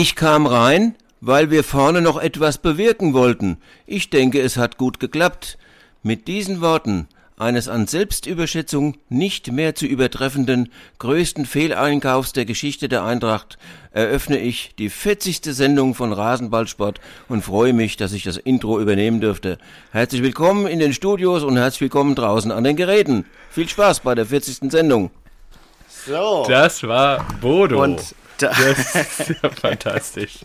Ich kam rein, weil wir vorne noch etwas bewirken wollten. Ich denke, es hat gut geklappt. Mit diesen Worten eines an Selbstüberschätzung nicht mehr zu übertreffenden größten Fehleinkaufs der Geschichte der Eintracht eröffne ich die 40. Sendung von Rasenballsport und freue mich, dass ich das Intro übernehmen dürfte. Herzlich willkommen in den Studios und herzlich willkommen draußen an den Geräten. Viel Spaß bei der 40. Sendung. So. Das war Bodo. Und da, das ist ja fantastisch.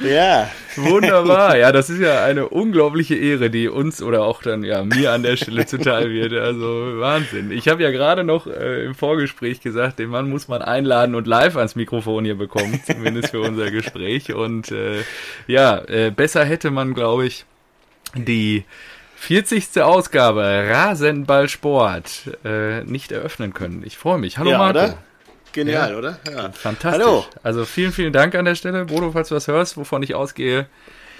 ja. Wunderbar. Ja, das ist ja eine unglaubliche Ehre, die uns oder auch dann ja mir an der Stelle zuteil wird. Also Wahnsinn. Ich habe ja gerade noch äh, im Vorgespräch gesagt, den Mann muss man einladen und live ans Mikrofon hier bekommen, zumindest für unser Gespräch. Und äh, ja, äh, besser hätte man, glaube ich, die 40. Ausgabe Rasenball Sport äh, nicht eröffnen können. Ich freue mich. Hallo Ja, Marco. oder? Genial, Ja. oder? Ja. Fantastisch. Hallo. Also vielen, vielen Dank an der Stelle. Bodo, falls du was hörst, wovon ich ausgehe.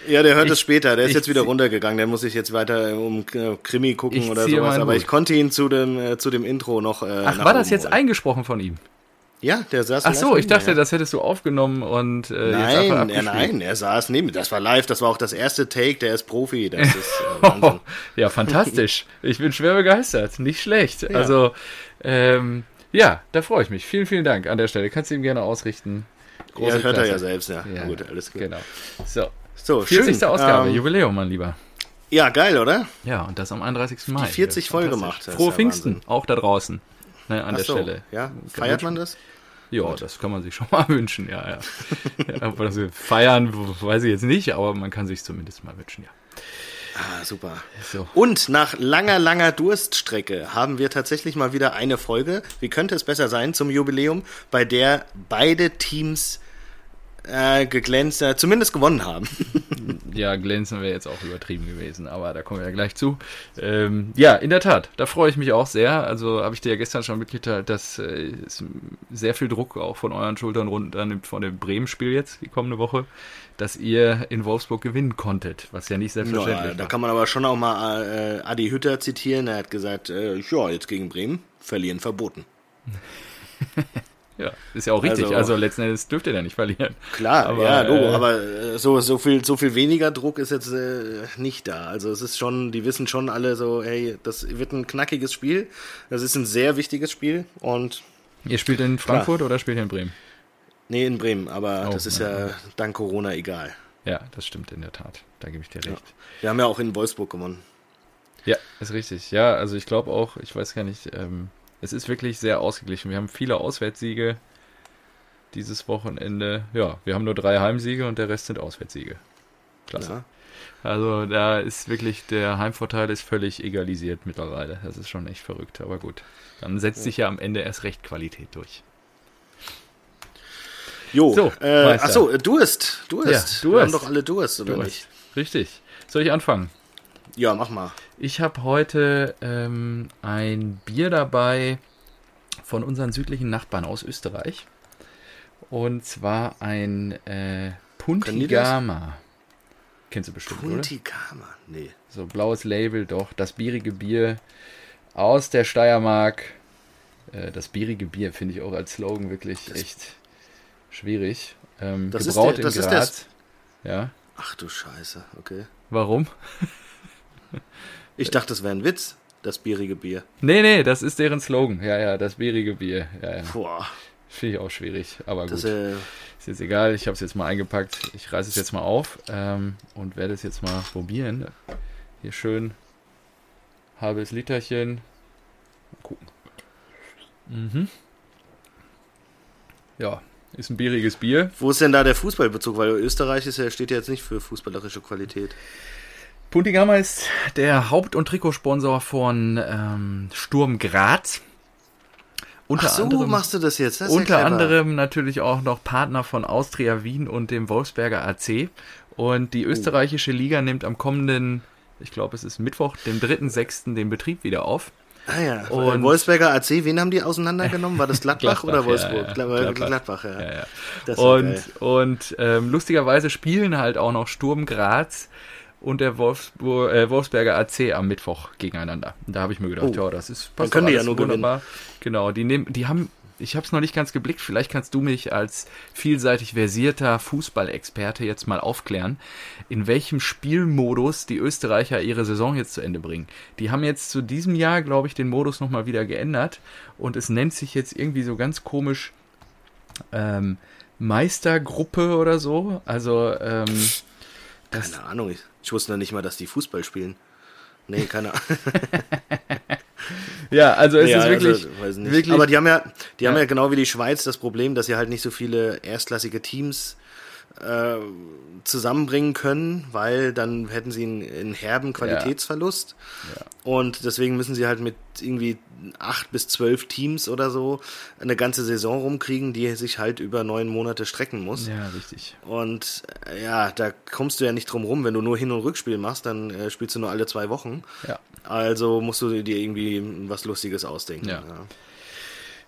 Ja, der hört Ich- es später. Der ist jetzt wieder runtergegangen. Der muss sich jetzt weiter um äh, Krimi gucken oder sowas. Aber Hut. ich konnte ihn zu dem, äh, zu dem Intro noch. Äh, Ach, war das jetzt holen. eingesprochen von ihm? Ja, der saß Ach so, ich dachte, mir. das hättest du aufgenommen und äh, Nein, er, nein, er saß neben. Das war live, das war auch das erste Take, der ist Profi. Das ist äh, ja, fantastisch. Ich bin schwer begeistert. Nicht schlecht. Also, ähm, ja, da freue ich mich. Vielen, vielen Dank an der Stelle. Kannst du ihm gerne ausrichten. ja, hört er Klasse. ja selbst, ja. Ja, Gut, alles gut. Genau. So, So, 40. schön. Ausgabe, Ähm, Jubiläum, mein Lieber. ja, geil, oder? Ja, und das am 31. Mai. 40 voll gemacht, Frohe Pfingsten, Wahnsinn. auch da draußen. Ne, an Ach der so, Stelle. ja. Feiert man das? Ja, das kann man sich schon mal wünschen, ja, ja. ja aber das feiern, weiß ich jetzt nicht, aber man kann sich zumindest mal wünschen, ja. Ah, super. So. Und nach langer, langer Durststrecke haben wir tatsächlich mal wieder eine Folge, wie könnte es besser sein, zum Jubiläum, bei der beide Teams äh, geglänzt, äh, zumindest gewonnen haben. Ja, glänzen wäre jetzt auch übertrieben gewesen, aber da kommen wir ja gleich zu. Ähm, ja, in der Tat, da freue ich mich auch sehr. Also habe ich dir ja gestern schon mitgeteilt, dass äh, es sehr viel Druck auch von euren Schultern runternimmt von dem Bremen-Spiel jetzt, die kommende Woche, dass ihr in Wolfsburg gewinnen konntet, was ja nicht Ja, selbstverständlich da war. kann man aber schon auch mal äh, Adi Hütter zitieren. Er hat gesagt, äh, ja, jetzt gegen Bremen, verlieren verboten. Ja, ist ja auch richtig. Also, Also- letzten Endes dürft ihr ja nicht verlieren. Klar, Aber, ja, Logo, äh, aber äh, so, so, viel, so viel weniger Druck ist jetzt äh, nicht da. Also es ist schon, die wissen schon alle so, hey, das wird ein knackiges Spiel. Das ist ein sehr wichtiges Spiel und Ihr spielt in Frankfurt oder spielt ihr in Bremen? nee, in Bremen, aber Oh, das ist ja. ja dank Corona egal. Ja, das stimmt in der Tat. Da gebe ich dir recht. Wir haben ja auch in Wolfsburg gewonnen. Ja, ist richtig. Ja, also ich glaube auch, ich weiß gar nicht, ähm, es ist wirklich sehr ausgeglichen. Wir haben viele Auswärtssiege dieses Wochenende. Ja, wir haben nur drei Heimsiege und der Rest sind Auswärtssiege. Klasse. Ja. Also da ist wirklich, der Heimvorteil ist völlig egalisiert mittlerweile. Das ist schon echt verrückt, aber gut. Dann setzt sich ja am Ende erst recht Qualität durch. Jo, So, äh, achso, äh, Durst, Durst. Ja, Wir haben Durst. doch alle Durst, oder Du nicht? Richtig. Soll ich anfangen? Ja, mach mal. Ich habe heute ähm, ein Bier dabei von unseren südlichen Nachbarn aus Österreich. Und zwar ein äh, Puntigama. Kennst du bestimmt, oder? Puntikama, nee. So blaues Label, doch. Das bierige Bier aus der Steiermark. Äh, das bierige Bier finde ich auch als Slogan wirklich echt schwierig. Ähm, Das ist gebraut der- das in ist Graz. ja. Ach du Scheiße, okay. Warum? Ich dachte, das wäre ein Witz, das bierige Bier. Nee, nee, das ist deren Slogan. Ja, ja, das bierige Bier. Ja, ja. Boah, Finde ich auch schwierig, aber das gut. äh, Ist jetzt egal, ich habe es jetzt mal eingepackt. Ich reiße es jetzt mal auf ähm, und werde es jetzt mal probieren. Hier schön halbes Literchen. Mal gucken. Mhm. Ja, ist ein bieriges Bier. Wo ist denn da der Fußballbezug? Weil Österreich ist ja, steht ja jetzt nicht für fußballerische Qualität. Puntigama ist der Haupt- und Trikotsponsor von ähm, Sturm Graz. Unter Ach so, anderem machst du das jetzt? Das ja Unter clever. anderem natürlich auch noch Partner von Austria Wien und dem Wolfsberger AC. Und die österreichische Liga nimmt am kommenden, ich glaube es ist Mittwoch, dem 3.6. den Betrieb wieder auf. Ah ja, Und- Wolfsberger AC, wen haben die auseinandergenommen? War das Gladbach, oder Gladbach, Wolfsburg? ja, ja. Gladbach, Gladbach. Gladbach ja. Ja, ja. Und, und ähm, lustigerweise spielen halt auch noch Sturm Graz und der Wolfsburg, äh, Wolfsberger AC am Mittwoch gegeneinander. Und da habe ich mir gedacht, Oh. ja, das ist passt können die ja nur gewinnen. wunderbar. Genau, die nehmen, die haben ich habe es noch nicht ganz geblickt. Vielleicht kannst du mich als vielseitig versierter Fußballexperte jetzt mal aufklären, in welchem Spielmodus die Österreicher ihre Saison jetzt zu Ende bringen. Die haben jetzt zu diesem Jahr, glaube ich, den Modus nochmal wieder geändert und es nennt sich jetzt irgendwie so ganz komisch ähm, Meistergruppe oder so. Also ähm, keine Ahnung, ich, wusste noch nicht mal, dass die Fußball spielen. Nee, keine Ahnung. ja, also es ja, ist wirklich, also, wirklich. Aber die haben ja, die ja. haben ja genau wie die Schweiz das Problem, dass sie halt nicht so viele erstklassige Teams äh, zusammenbringen können, weil dann hätten sie einen, einen herben Qualitätsverlust. Ja. Ja. Und deswegen müssen sie halt mit irgendwie acht bis zwölf Teams oder so eine ganze Saison rumkriegen, die sich halt über neun Monate strecken muss. Ja, richtig. Und äh, ja, da kommst du ja nicht drum rum. Wenn du nur Hin- und Rückspiel machst, dann äh, spielst du nur alle zwei Wochen. Ja. Also musst du dir irgendwie was Lustiges ausdenken. Ja. ja.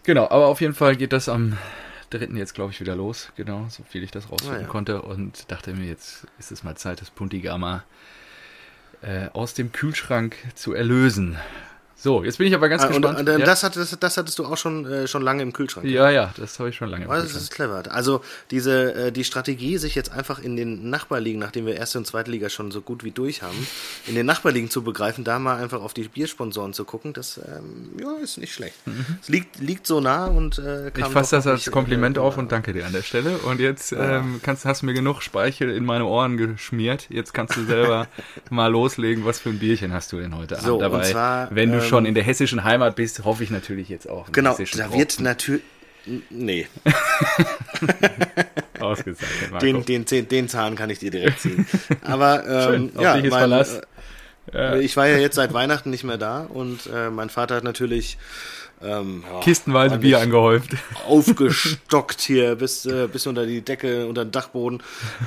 Genau, aber auf jeden Fall geht das am dritten jetzt, glaube ich, wieder los. Genau, so viel ich das rausfinden ah, ja. konnte. Und dachte mir, jetzt ist es mal Zeit, das Puntigama äh, aus dem Kühlschrank zu erlösen. So, jetzt bin ich aber ganz ah, gespannt. Und, und, ja. das, hattest, das hattest du auch schon, äh, schon lange im Kühlschrank. Ja, ja, das habe ich schon lange im Kühlschrank. Das ist clever. Also diese, äh, die Strategie, sich jetzt einfach in den Nachbarligen, nachdem wir erste und zweite Liga schon so gut wie durch haben, in den Nachbarligen zu begreifen, da mal einfach auf die Biersponsoren zu gucken, das ähm, ja, ist nicht schlecht. Mhm. Es liegt, liegt so nah und äh, Ich fasse das als Kompliment auf und danke dir an der Stelle. Und jetzt ja. ähm, kannst, hast du mir genug Speichel in meine Ohren geschmiert. Jetzt kannst du selber mal loslegen, was für ein Bierchen hast du denn heute so, Abend dabei? Zwar, wenn du ähm, schon in der hessischen Heimat bist, hoffe ich natürlich jetzt auch. Genau, da wird natürlich. Nee. Ausgezeichnet. Marco. Den, den, den, den Zahn kann ich dir direkt ziehen. Aber ähm, Schön, ja, mein, äh, ich war ja jetzt seit Weihnachten nicht mehr da und äh, mein Vater hat natürlich ähm, ja, Kistenweise Bier angehäuft. Aufgestockt hier bis, äh, bis unter die Decke, unter den Dachboden.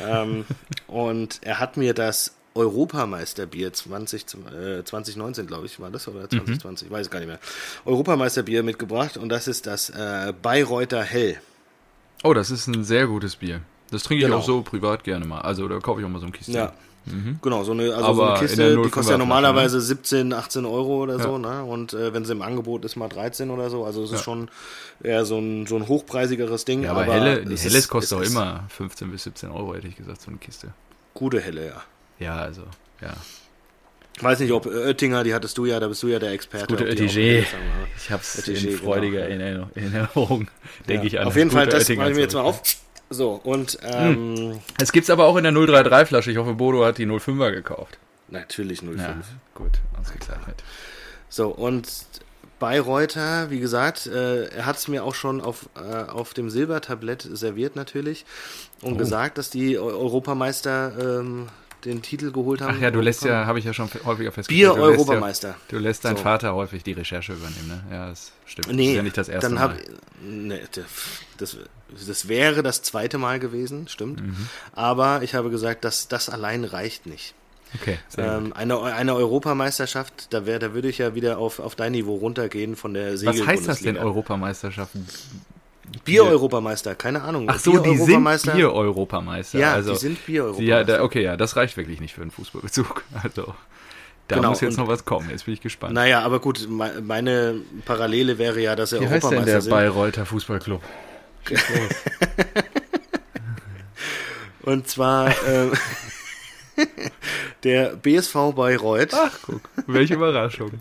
Ähm, und er hat mir das Europameisterbier 20, äh, 2019, glaube ich, war das oder 2020, mhm. weiß gar nicht mehr. Europameisterbier mitgebracht und das ist das äh, Bayreuther Hell. Oh, das ist ein sehr gutes Bier. Das trinke ich genau. auch so privat gerne mal. Also da kaufe ich auch mal so ein Kiste. Ja. Mhm. Genau, so eine, also so eine Kiste, die kostet ja normalerweise 17, 18 Euro oder ja. so, ne? Und äh, wenn sie im Angebot ist, mal 13 oder so. Also es ja. ist schon eher so ein, so ein hochpreisigeres Ding. Ja, aber, aber helle, die Helles kostet auch immer 15 bis 17 Euro, hätte ich gesagt, so eine Kiste. Gute Helle, ja. Ja, also, ja. Ich weiß nicht, ob Oettinger, die hattest du ja, da bist du ja der Experte. Das gute Oettinger. Ich habe es in freudiger genau. Erinnerung, denke ja. ich an. Auf jeden Fall, das mache ich mir jetzt mal auf. So, und ähm, hm. Es gibt es aber auch in der 033 Flasche. Ich hoffe, Bodo hat die 05er gekauft. Natürlich 05. Ja, gut, ausgezeichnet. So, und Bayreuther, wie gesagt, äh, er hat es mir auch schon auf, äh, auf dem Silbertablett serviert natürlich und oh. gesagt, dass die Europameister ähm, den Titel geholt haben. Ach ja, du lässt ja, habe ich ja schon häufiger festgestellt. Bier-Europameister. Ja, du lässt deinen so. Vater häufig die Recherche übernehmen, ne? Ja, das stimmt. Nee, das ist ja nicht das erste dann hab, Mal. Nee, das, das wäre das zweite Mal gewesen, stimmt. Mhm. Aber ich habe gesagt, dass das allein reicht nicht. Okay. Ähm, eine, eine Europameisterschaft, da, wär, da würde ich ja wieder auf, auf dein Niveau runtergehen von der Segel Was heißt das denn, Europameisterschaften? Bier-Europameister, keine Ahnung. Ach so, die sind Bier-Europameister. Ja, also, die sind Bier-Europameister. Ja, okay, ja, das reicht wirklich nicht für einen Fußballbezug. Also, da genau, muss jetzt noch was kommen. Jetzt bin ich gespannt. Naja, aber gut, meine Parallele wäre ja, dass er Wie Europameister heißt denn der sind. Bayreuther Fußballclub? Und zwar äh, der BSV Bayreuth. Ach, guck, welche Überraschung.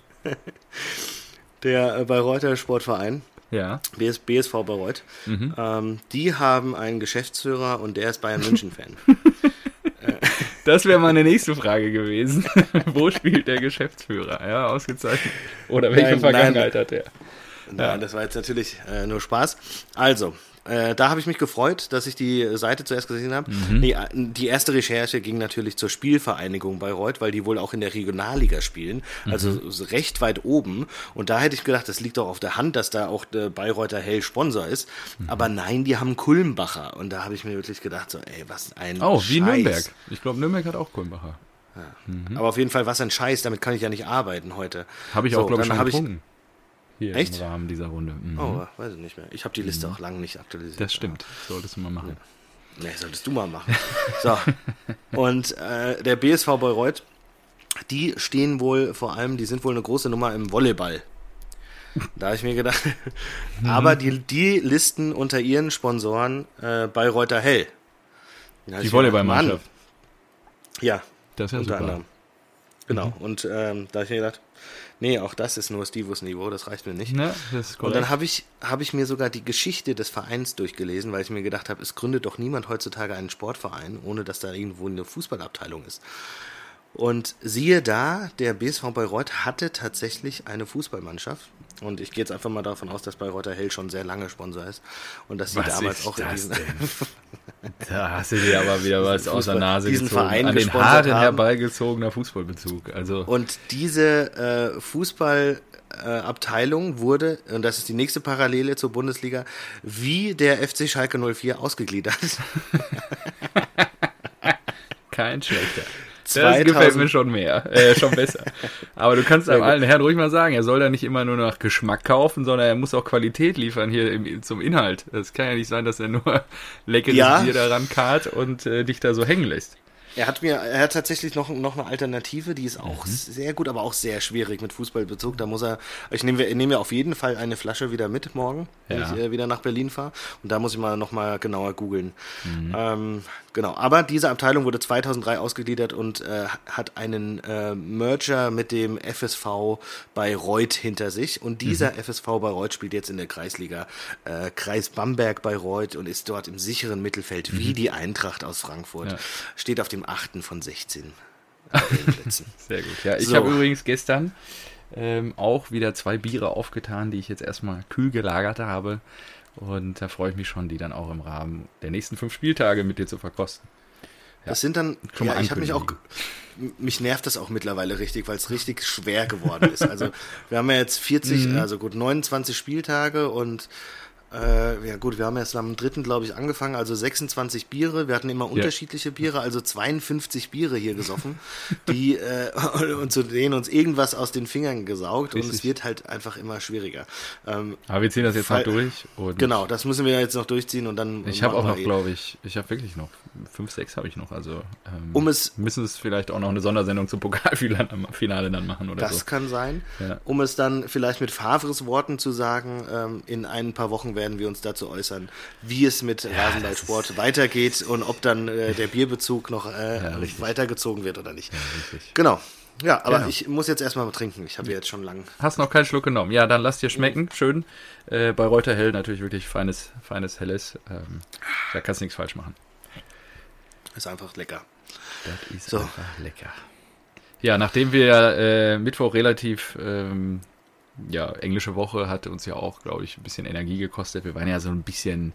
Der Bayreuther Sportverein ja. BS, BSV Bayreuth, mhm. ähm, die haben einen Geschäftsführer und der ist Bayern München-Fan. das wäre meine nächste Frage gewesen. Wo spielt der Geschäftsführer? Ja, ausgezeichnet. Oder welche nein, Vergangenheit nein, hat er? Nein, ja. das war jetzt natürlich äh, nur Spaß. Also, äh, da habe ich mich gefreut, dass ich die Seite zuerst gesehen habe. Mhm. Nee, äh, die erste Recherche ging natürlich zur Spielvereinigung Bayreuth, weil die wohl auch in der Regionalliga spielen, also mhm. recht weit oben. Und da hätte ich gedacht, das liegt doch auf der Hand, dass da auch der Bayreuther Hell Sponsor ist. Mhm. Aber nein, die haben Kulmbacher. Und da habe ich mir wirklich gedacht, so, ey, was ein Oh, wie Scheiß. Nürnberg. Ich glaube, Nürnberg hat auch Kulmbacher. Ja. Mhm. Aber auf jeden Fall, was ein Scheiß, damit kann ich ja nicht arbeiten heute. Habe ich so, auch, glaube ich, schon getrunken. Hier Echt? im Rahmen dieser Runde. Mhm. Oh, weiß ich nicht mehr. Ich habe die Liste mhm. auch lange nicht aktualisiert. Das stimmt. Solltest du mal machen. Nee, solltest du mal machen. so. Und äh, der BSV Bayreuth, die stehen wohl vor allem, die sind wohl eine große Nummer im Volleyball. Da habe ich mir gedacht, aber die, die listen unter ihren Sponsoren äh, Bayreuther Hell. Die Volleyballmannschaft. Mann, Ja, Das ist ja unter super. anderem. Genau. Und ähm, da habe ich mir gedacht, nee, auch das ist nur Stivus-Niveau, das reicht mir nicht. Ne, Und dann habe ich, hab ich mir sogar die Geschichte des Vereins durchgelesen, weil ich mir gedacht habe, es gründet doch niemand heutzutage einen Sportverein, ohne dass da irgendwo eine Fußballabteilung ist. Und siehe da, der BSV Bayreuth hatte tatsächlich eine Fußballmannschaft. Und ich gehe jetzt einfach mal davon aus, dass Bayreuther Hell schon sehr lange Sponsor ist. Und dass sie Was damals auch in diesen. denn? Da hast du dir aber wieder was aus der Fußball- Nase diesen gezogen. Verein An den Haaren herbeigezogener Fußballbezug. Also, Und diese äh, Fußballabteilung wurde, und das ist die nächste Parallele zur Bundesliga, wie der FC Schalke 04 ausgegliedert. kein schlechter. Das 2000 gefällt mir schon mehr, äh, schon besser. Aber du kannst einem gut. alten Herrn ruhig mal sagen, er soll da nicht immer nur nach Geschmack kaufen, sondern er muss auch Qualität liefern hier im, zum Inhalt. Das kann ja nicht sein, dass er nur leckeres Ja. Bier daran karrt und äh, dich da so hängen lässt. Er hat mir, er hat tatsächlich noch, noch eine Alternative, die ist auch Mhm. sehr gut, aber auch sehr schwierig mit Fußballbezug. Da muss er, ich nehme, ich nehme auf jeden Fall eine Flasche wieder mit morgen, wenn Ja. ich äh, wieder nach Berlin fahre. Und da muss ich mal noch mal genauer googeln. Mhm. Ähm, genau. Aber diese Abteilung wurde 2003 ausgegliedert und äh, hat einen äh, Merger mit dem FSV Bayreuth hinter sich. Und dieser Mhm. FSV Bayreuth spielt jetzt in der Kreisliga äh, Kreis Bamberg Bayreuth und ist dort im sicheren Mittelfeld wie die Eintracht aus Frankfurt. Mhm. Ja. Steht auf dem achten von 16 Tabellenplätzen. Sehr gut. Ja, ich So. habe übrigens gestern ähm, auch wieder zwei Biere aufgetan, die ich jetzt erstmal kühl gelagert habe. Und da freue ich mich schon, die dann auch im Rahmen der nächsten fünf Spieltage mit dir zu verkosten. Das sind dann, mal ja, ich habe mich auch, mich nervt das auch mittlerweile richtig, weil es richtig schwer geworden ist. Also wir haben ja jetzt 40, Mhm. also gut 29 Spieltage und äh, ja gut, wir haben erst am dritten, glaube ich, angefangen, also 26 Biere. Wir hatten immer unterschiedliche Biere, also 52 Biere hier gesoffen, die äh, und zu denen uns irgendwas aus den Fingern gesaugt und es Richtig. wird halt einfach immer schwieriger. Ähm, Aber wir ziehen das jetzt noch durch. Und genau, das müssen wir jetzt noch durchziehen und dann. Ich habe auch noch, eh- glaube ich, ich habe wirklich noch fünf, sechs habe ich noch. Also ähm, Um es- müssen es vielleicht auch noch eine Sondersendung zum Pokalfinale Finale dann machen oder Das so. kann sein. Ja. Um es dann vielleicht mit Favres Worten zu sagen, ähm, in ein paar Wochen werden wir uns dazu äußern, wie es mit Rasenballsport weitergeht und ob dann äh, der Bierbezug noch äh, Ja, weitergezogen wird oder nicht. richtig. Genau. Ja, aber Genau. ich muss jetzt erstmal mal trinken. Ich habe jetzt schon lang. Hast noch keinen Schluck genommen. Ja, dann lass dir schmecken. Schön. Äh, bei Reuter Hell natürlich wirklich feines, feines Helles. Ähm, da kannst du nichts falsch machen. Ist einfach lecker. Das ist So. einfach lecker. Ja, nachdem wir äh, Mittwoch relativ, ähm, ja, englische Woche hatte uns ja auch, glaube ich, ein bisschen Energie gekostet. Wir waren ja so ein bisschen,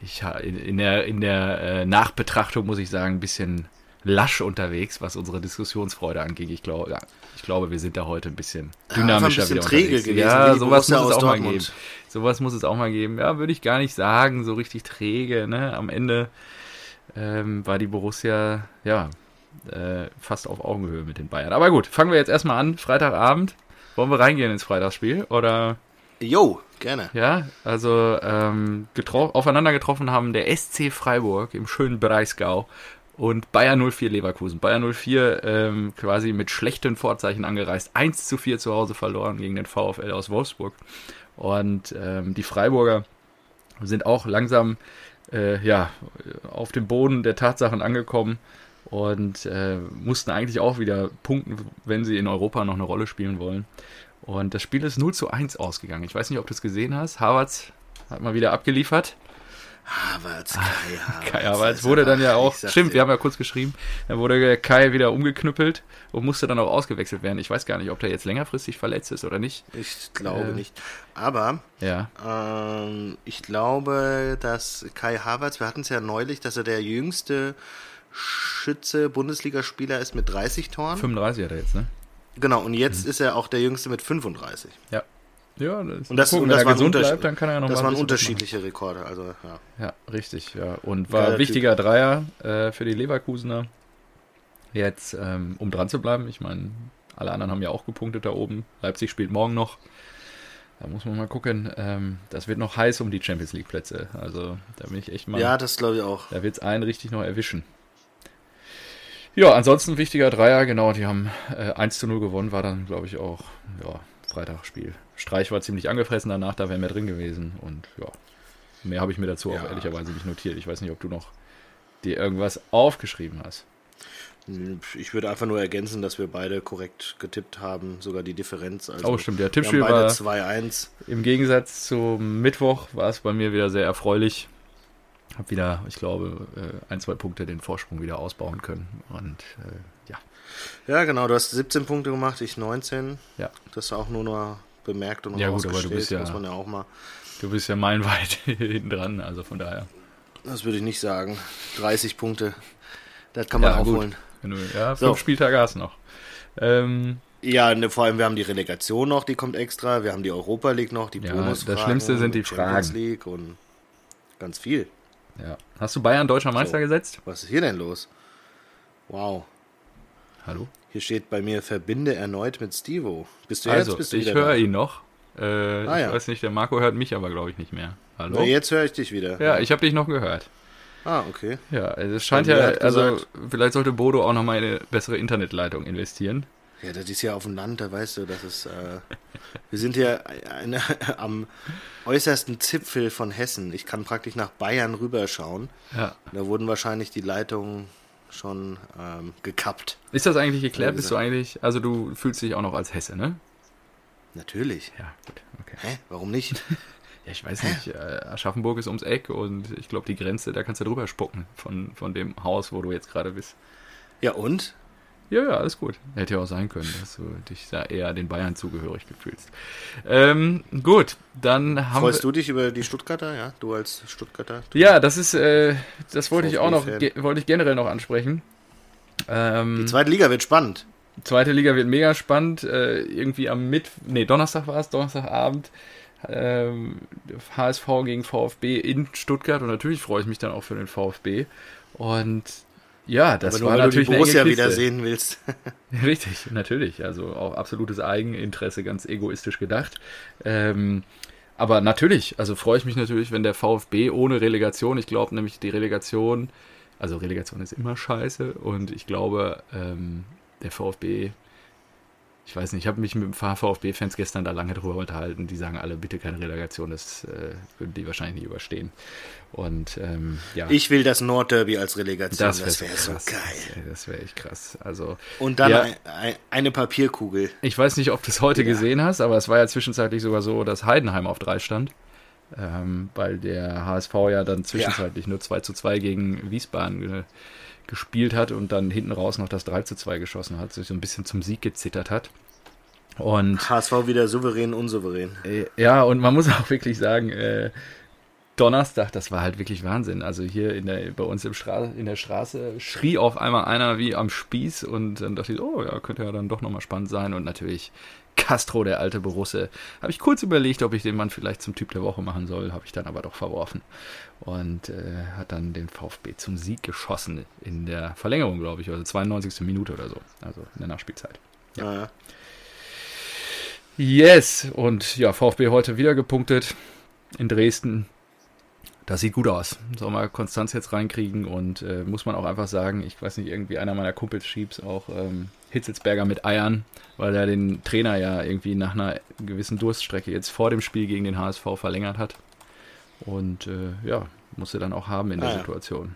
ich in, der, in der äh, Nachbetrachtung muss ich sagen, ein bisschen lasch unterwegs, was unsere Diskussionsfreude angeht. Ich glaube, ja, ich glaube, wir sind da heute ein bisschen einfach ein dynamischer bisschen wieder träge unterwegs. gewesen, ja, sowas muss es auch mal Dortmund. geben. Sowas muss es auch mal geben. Ja, würde ich gar nicht sagen, so richtig träge. Ne? Am Ende ähm, war die Borussia, ja, äh, fast auf Augenhöhe mit den Bayern. Aber gut, fangen wir jetzt erstmal an. Freitagabend. Wollen wir reingehen ins Freitagsspiel? Oder, Jo, gerne. ja, also ähm, getro aufeinander getroffen haben der SC Freiburg im schönen Breisgau und Bayern 04 Leverkusen. Bayern 04 ähm, quasi mit schlechten Vorzeichen angereist. 1 zu 4 zu Hause verloren gegen den VfL aus Wolfsburg. Und ähm, die Freiburger sind auch langsam äh, ja, auf dem Boden der Tatsachen angekommen und äh, mussten eigentlich auch wieder punkten, wenn sie in Europa noch eine Rolle spielen wollen. Und das Spiel ist 0 zu 1 ausgegangen. Ich weiß nicht, ob du es gesehen hast. Havertz hat mal wieder abgeliefert. Havertz, Kai Havertz. Kai Havertz wurde dann ja auch, stimmt, wir haben ja kurz geschrieben, dann wurde Kai wieder umgeknüppelt und musste dann auch ausgewechselt werden. Ich weiß gar nicht, ob der jetzt längerfristig verletzt ist oder nicht. Ich glaube Äh. nicht. Aber Ja, Ähm, ich glaube, dass Kai Havertz, wir hatten es ja neulich, dass er der jüngste Schütze, Bundesligaspieler ist mit 30 Toren. 35 hat er jetzt, ne? Genau, und Mhm. jetzt ist er auch der jüngste mit 35. Ja. Ja, das, Und das, gucken, und wenn das er waren, gesund Unterschied- bleibt, dann kann er ja noch das waren unterschiedliche Rekorde. Also, ja. Ja, richtig, ja. Und war Geiler ein wichtiger Dreier äh, für die Leverkusener. Jetzt, ähm, um dran zu bleiben. Ich meine, alle anderen haben ja auch gepunktet da oben. Leipzig spielt morgen noch. Da muss man mal gucken. Ähm, das wird noch heiß um die Champions League Plätze. Also da bin ich echt mal. ja, das glaube ich auch. Da wird es einen richtig noch erwischen. Ja, ansonsten wichtiger Dreier, genau, die haben äh, 1 zu 0 gewonnen, war dann, glaube ich, auch ja, Freitagsspiel. Streich war ziemlich angefressen danach, da wäre mehr drin gewesen. Und ja, mehr habe ich mir dazu auch ehrlicherweise nicht notiert. Ich weiß nicht, ob du noch dir irgendwas aufgeschrieben hast. Ich würde einfach nur ergänzen, dass wir beide korrekt getippt haben, sogar die Differenz. Also oh, stimmt, der Tippspiel war 2-1. Im Gegensatz zum Mittwoch war es bei mir wieder sehr erfreulich. Habe wieder, ich glaube, äh, ein, zwei Punkte den Vorsprung wieder ausbauen können. Und äh, ja. Ja, genau, du hast 17 Punkte gemacht, ich 19. Ja. Das auch nur noch bemerkt und ja, gut, aber du bist ja, muss man ja auch mal. Du bist ja meilenweit hinten dran, also von daher. Das würde ich nicht sagen. 30 Punkte. Das kann man ja, aufholen. Gut. Ja, fünf so. Spieltage hast du noch. Ähm, ja, ne, vor allem wir haben die Relegation noch, die kommt extra. Wir haben die Europa League noch, die ja, Das Schlimmste sind die Fragen. League und ganz viel. Ja. Hast du Bayern deutscher Meister so. gesetzt? Was ist hier denn los? Wow. Hallo? Hier steht bei mir, verbinde erneut mit Stevo. Bist du also, jetzt? Bist du ich höre ihn noch. Äh, ah, ja. Ich weiß nicht, der Marco hört mich aber, glaube ich, nicht mehr. Hallo? Na, jetzt höre ich dich wieder. Ja, ich habe dich noch gehört. Ah, okay. Ja, es scheint ja, also vielleicht sollte Bodo auch noch mal eine bessere Internetleitung investieren. Ja, das ist ja auf dem Land, da weißt du, das ist, äh, wir sind ja eine, am äußersten Zipfel von Hessen. Ich kann praktisch nach Bayern rüberschauen. Ja. Da wurden wahrscheinlich die Leitungen schon ähm, gekappt. Ist das eigentlich geklärt? Bist du eigentlich, also du fühlst dich auch noch als Hesse, ne? Natürlich. Ja, gut, okay. Hä? Warum nicht? ja, ich weiß Hä? nicht. Äh, Aschaffenburg ist ums Eck und ich glaube, die Grenze, da kannst du drüber spucken von, von dem Haus, wo du jetzt gerade bist. Ja, und? Ja, ja, alles gut. Hätte ja auch sein können, dass du dich da eher den Bayern zugehörig gefühlst. Ähm, gut, dann haben Freust du dich über die Stuttgarter, ja? Du als Stuttgarter? Du ja, das ist, äh, das wollte ich auch noch, wollte ich generell noch ansprechen. Ähm, die zweite Liga wird spannend. Zweite Liga wird mega spannend. Äh, irgendwie am Mitt, nee, Donnerstag war es, Donnerstagabend. Ähm, HSV gegen VfB in Stuttgart und natürlich freue ich mich dann auch für den VfB. Und ja, das Aber nur, war weil natürlich du die Borussia wieder sehen willst. Richtig, natürlich. Also auch absolutes Eigeninteresse, ganz egoistisch gedacht. Ähm, aber natürlich, also freue ich mich natürlich, wenn der VfB ohne Relegation, ich glaube nämlich die Relegation, also Relegation ist immer scheiße und ich glaube, ähm, der VfB ich weiß nicht, ich habe mich mit ein paar VfB-Fans gestern da lange drüber unterhalten. Die sagen alle, bitte keine Relegation, das äh, würden die wahrscheinlich nicht überstehen. Und ähm, ja. Ich will das Nordderby als Relegation, das wäre wär so geil. Das wäre echt krass. Also, Und dann ja, ein, eine Papierkugel. Ich weiß nicht, ob du es heute ja. gesehen hast, aber es war ja zwischenzeitlich sogar so, dass Heidenheim auf drei stand. Ähm, weil der HSV ja dann zwischenzeitlich ja. nur 2 zu 2 gegen Wiesbaden äh, gespielt hat und dann hinten raus noch das 3 zu 2 geschossen hat, sich so ein bisschen zum Sieg gezittert hat. Und HSV wieder souverän, unsouverän. Äh, ja, und man muss auch wirklich sagen, äh, Donnerstag, das war halt wirklich Wahnsinn. Also hier in der, bei uns im Stra in der Straße schrie auf einmal einer wie am Spieß und dann dachte ich, oh ja, könnte ja dann doch nochmal spannend sein. Und natürlich Castro, der alte Borusse. Habe ich kurz überlegt, ob ich den Mann vielleicht zum Typ der Woche machen soll, habe ich dann aber doch verworfen. Und äh, hat dann den VfB zum Sieg geschossen in der Verlängerung, glaube ich, also 92. Minute oder so, also in der Nachspielzeit. Ja. ja. Yes, und ja, VfB heute wieder gepunktet in Dresden. Das sieht gut aus. Soll mal Konstanz jetzt reinkriegen und äh, muss man auch einfach sagen, ich weiß nicht, irgendwie einer meiner Kumpels schiebt auch ähm, Hitzelsberger mit Eiern, weil er den Trainer ja irgendwie nach einer gewissen Durststrecke jetzt vor dem Spiel gegen den HSV verlängert hat. Und äh, ja, musste dann auch haben in der ah, Situation.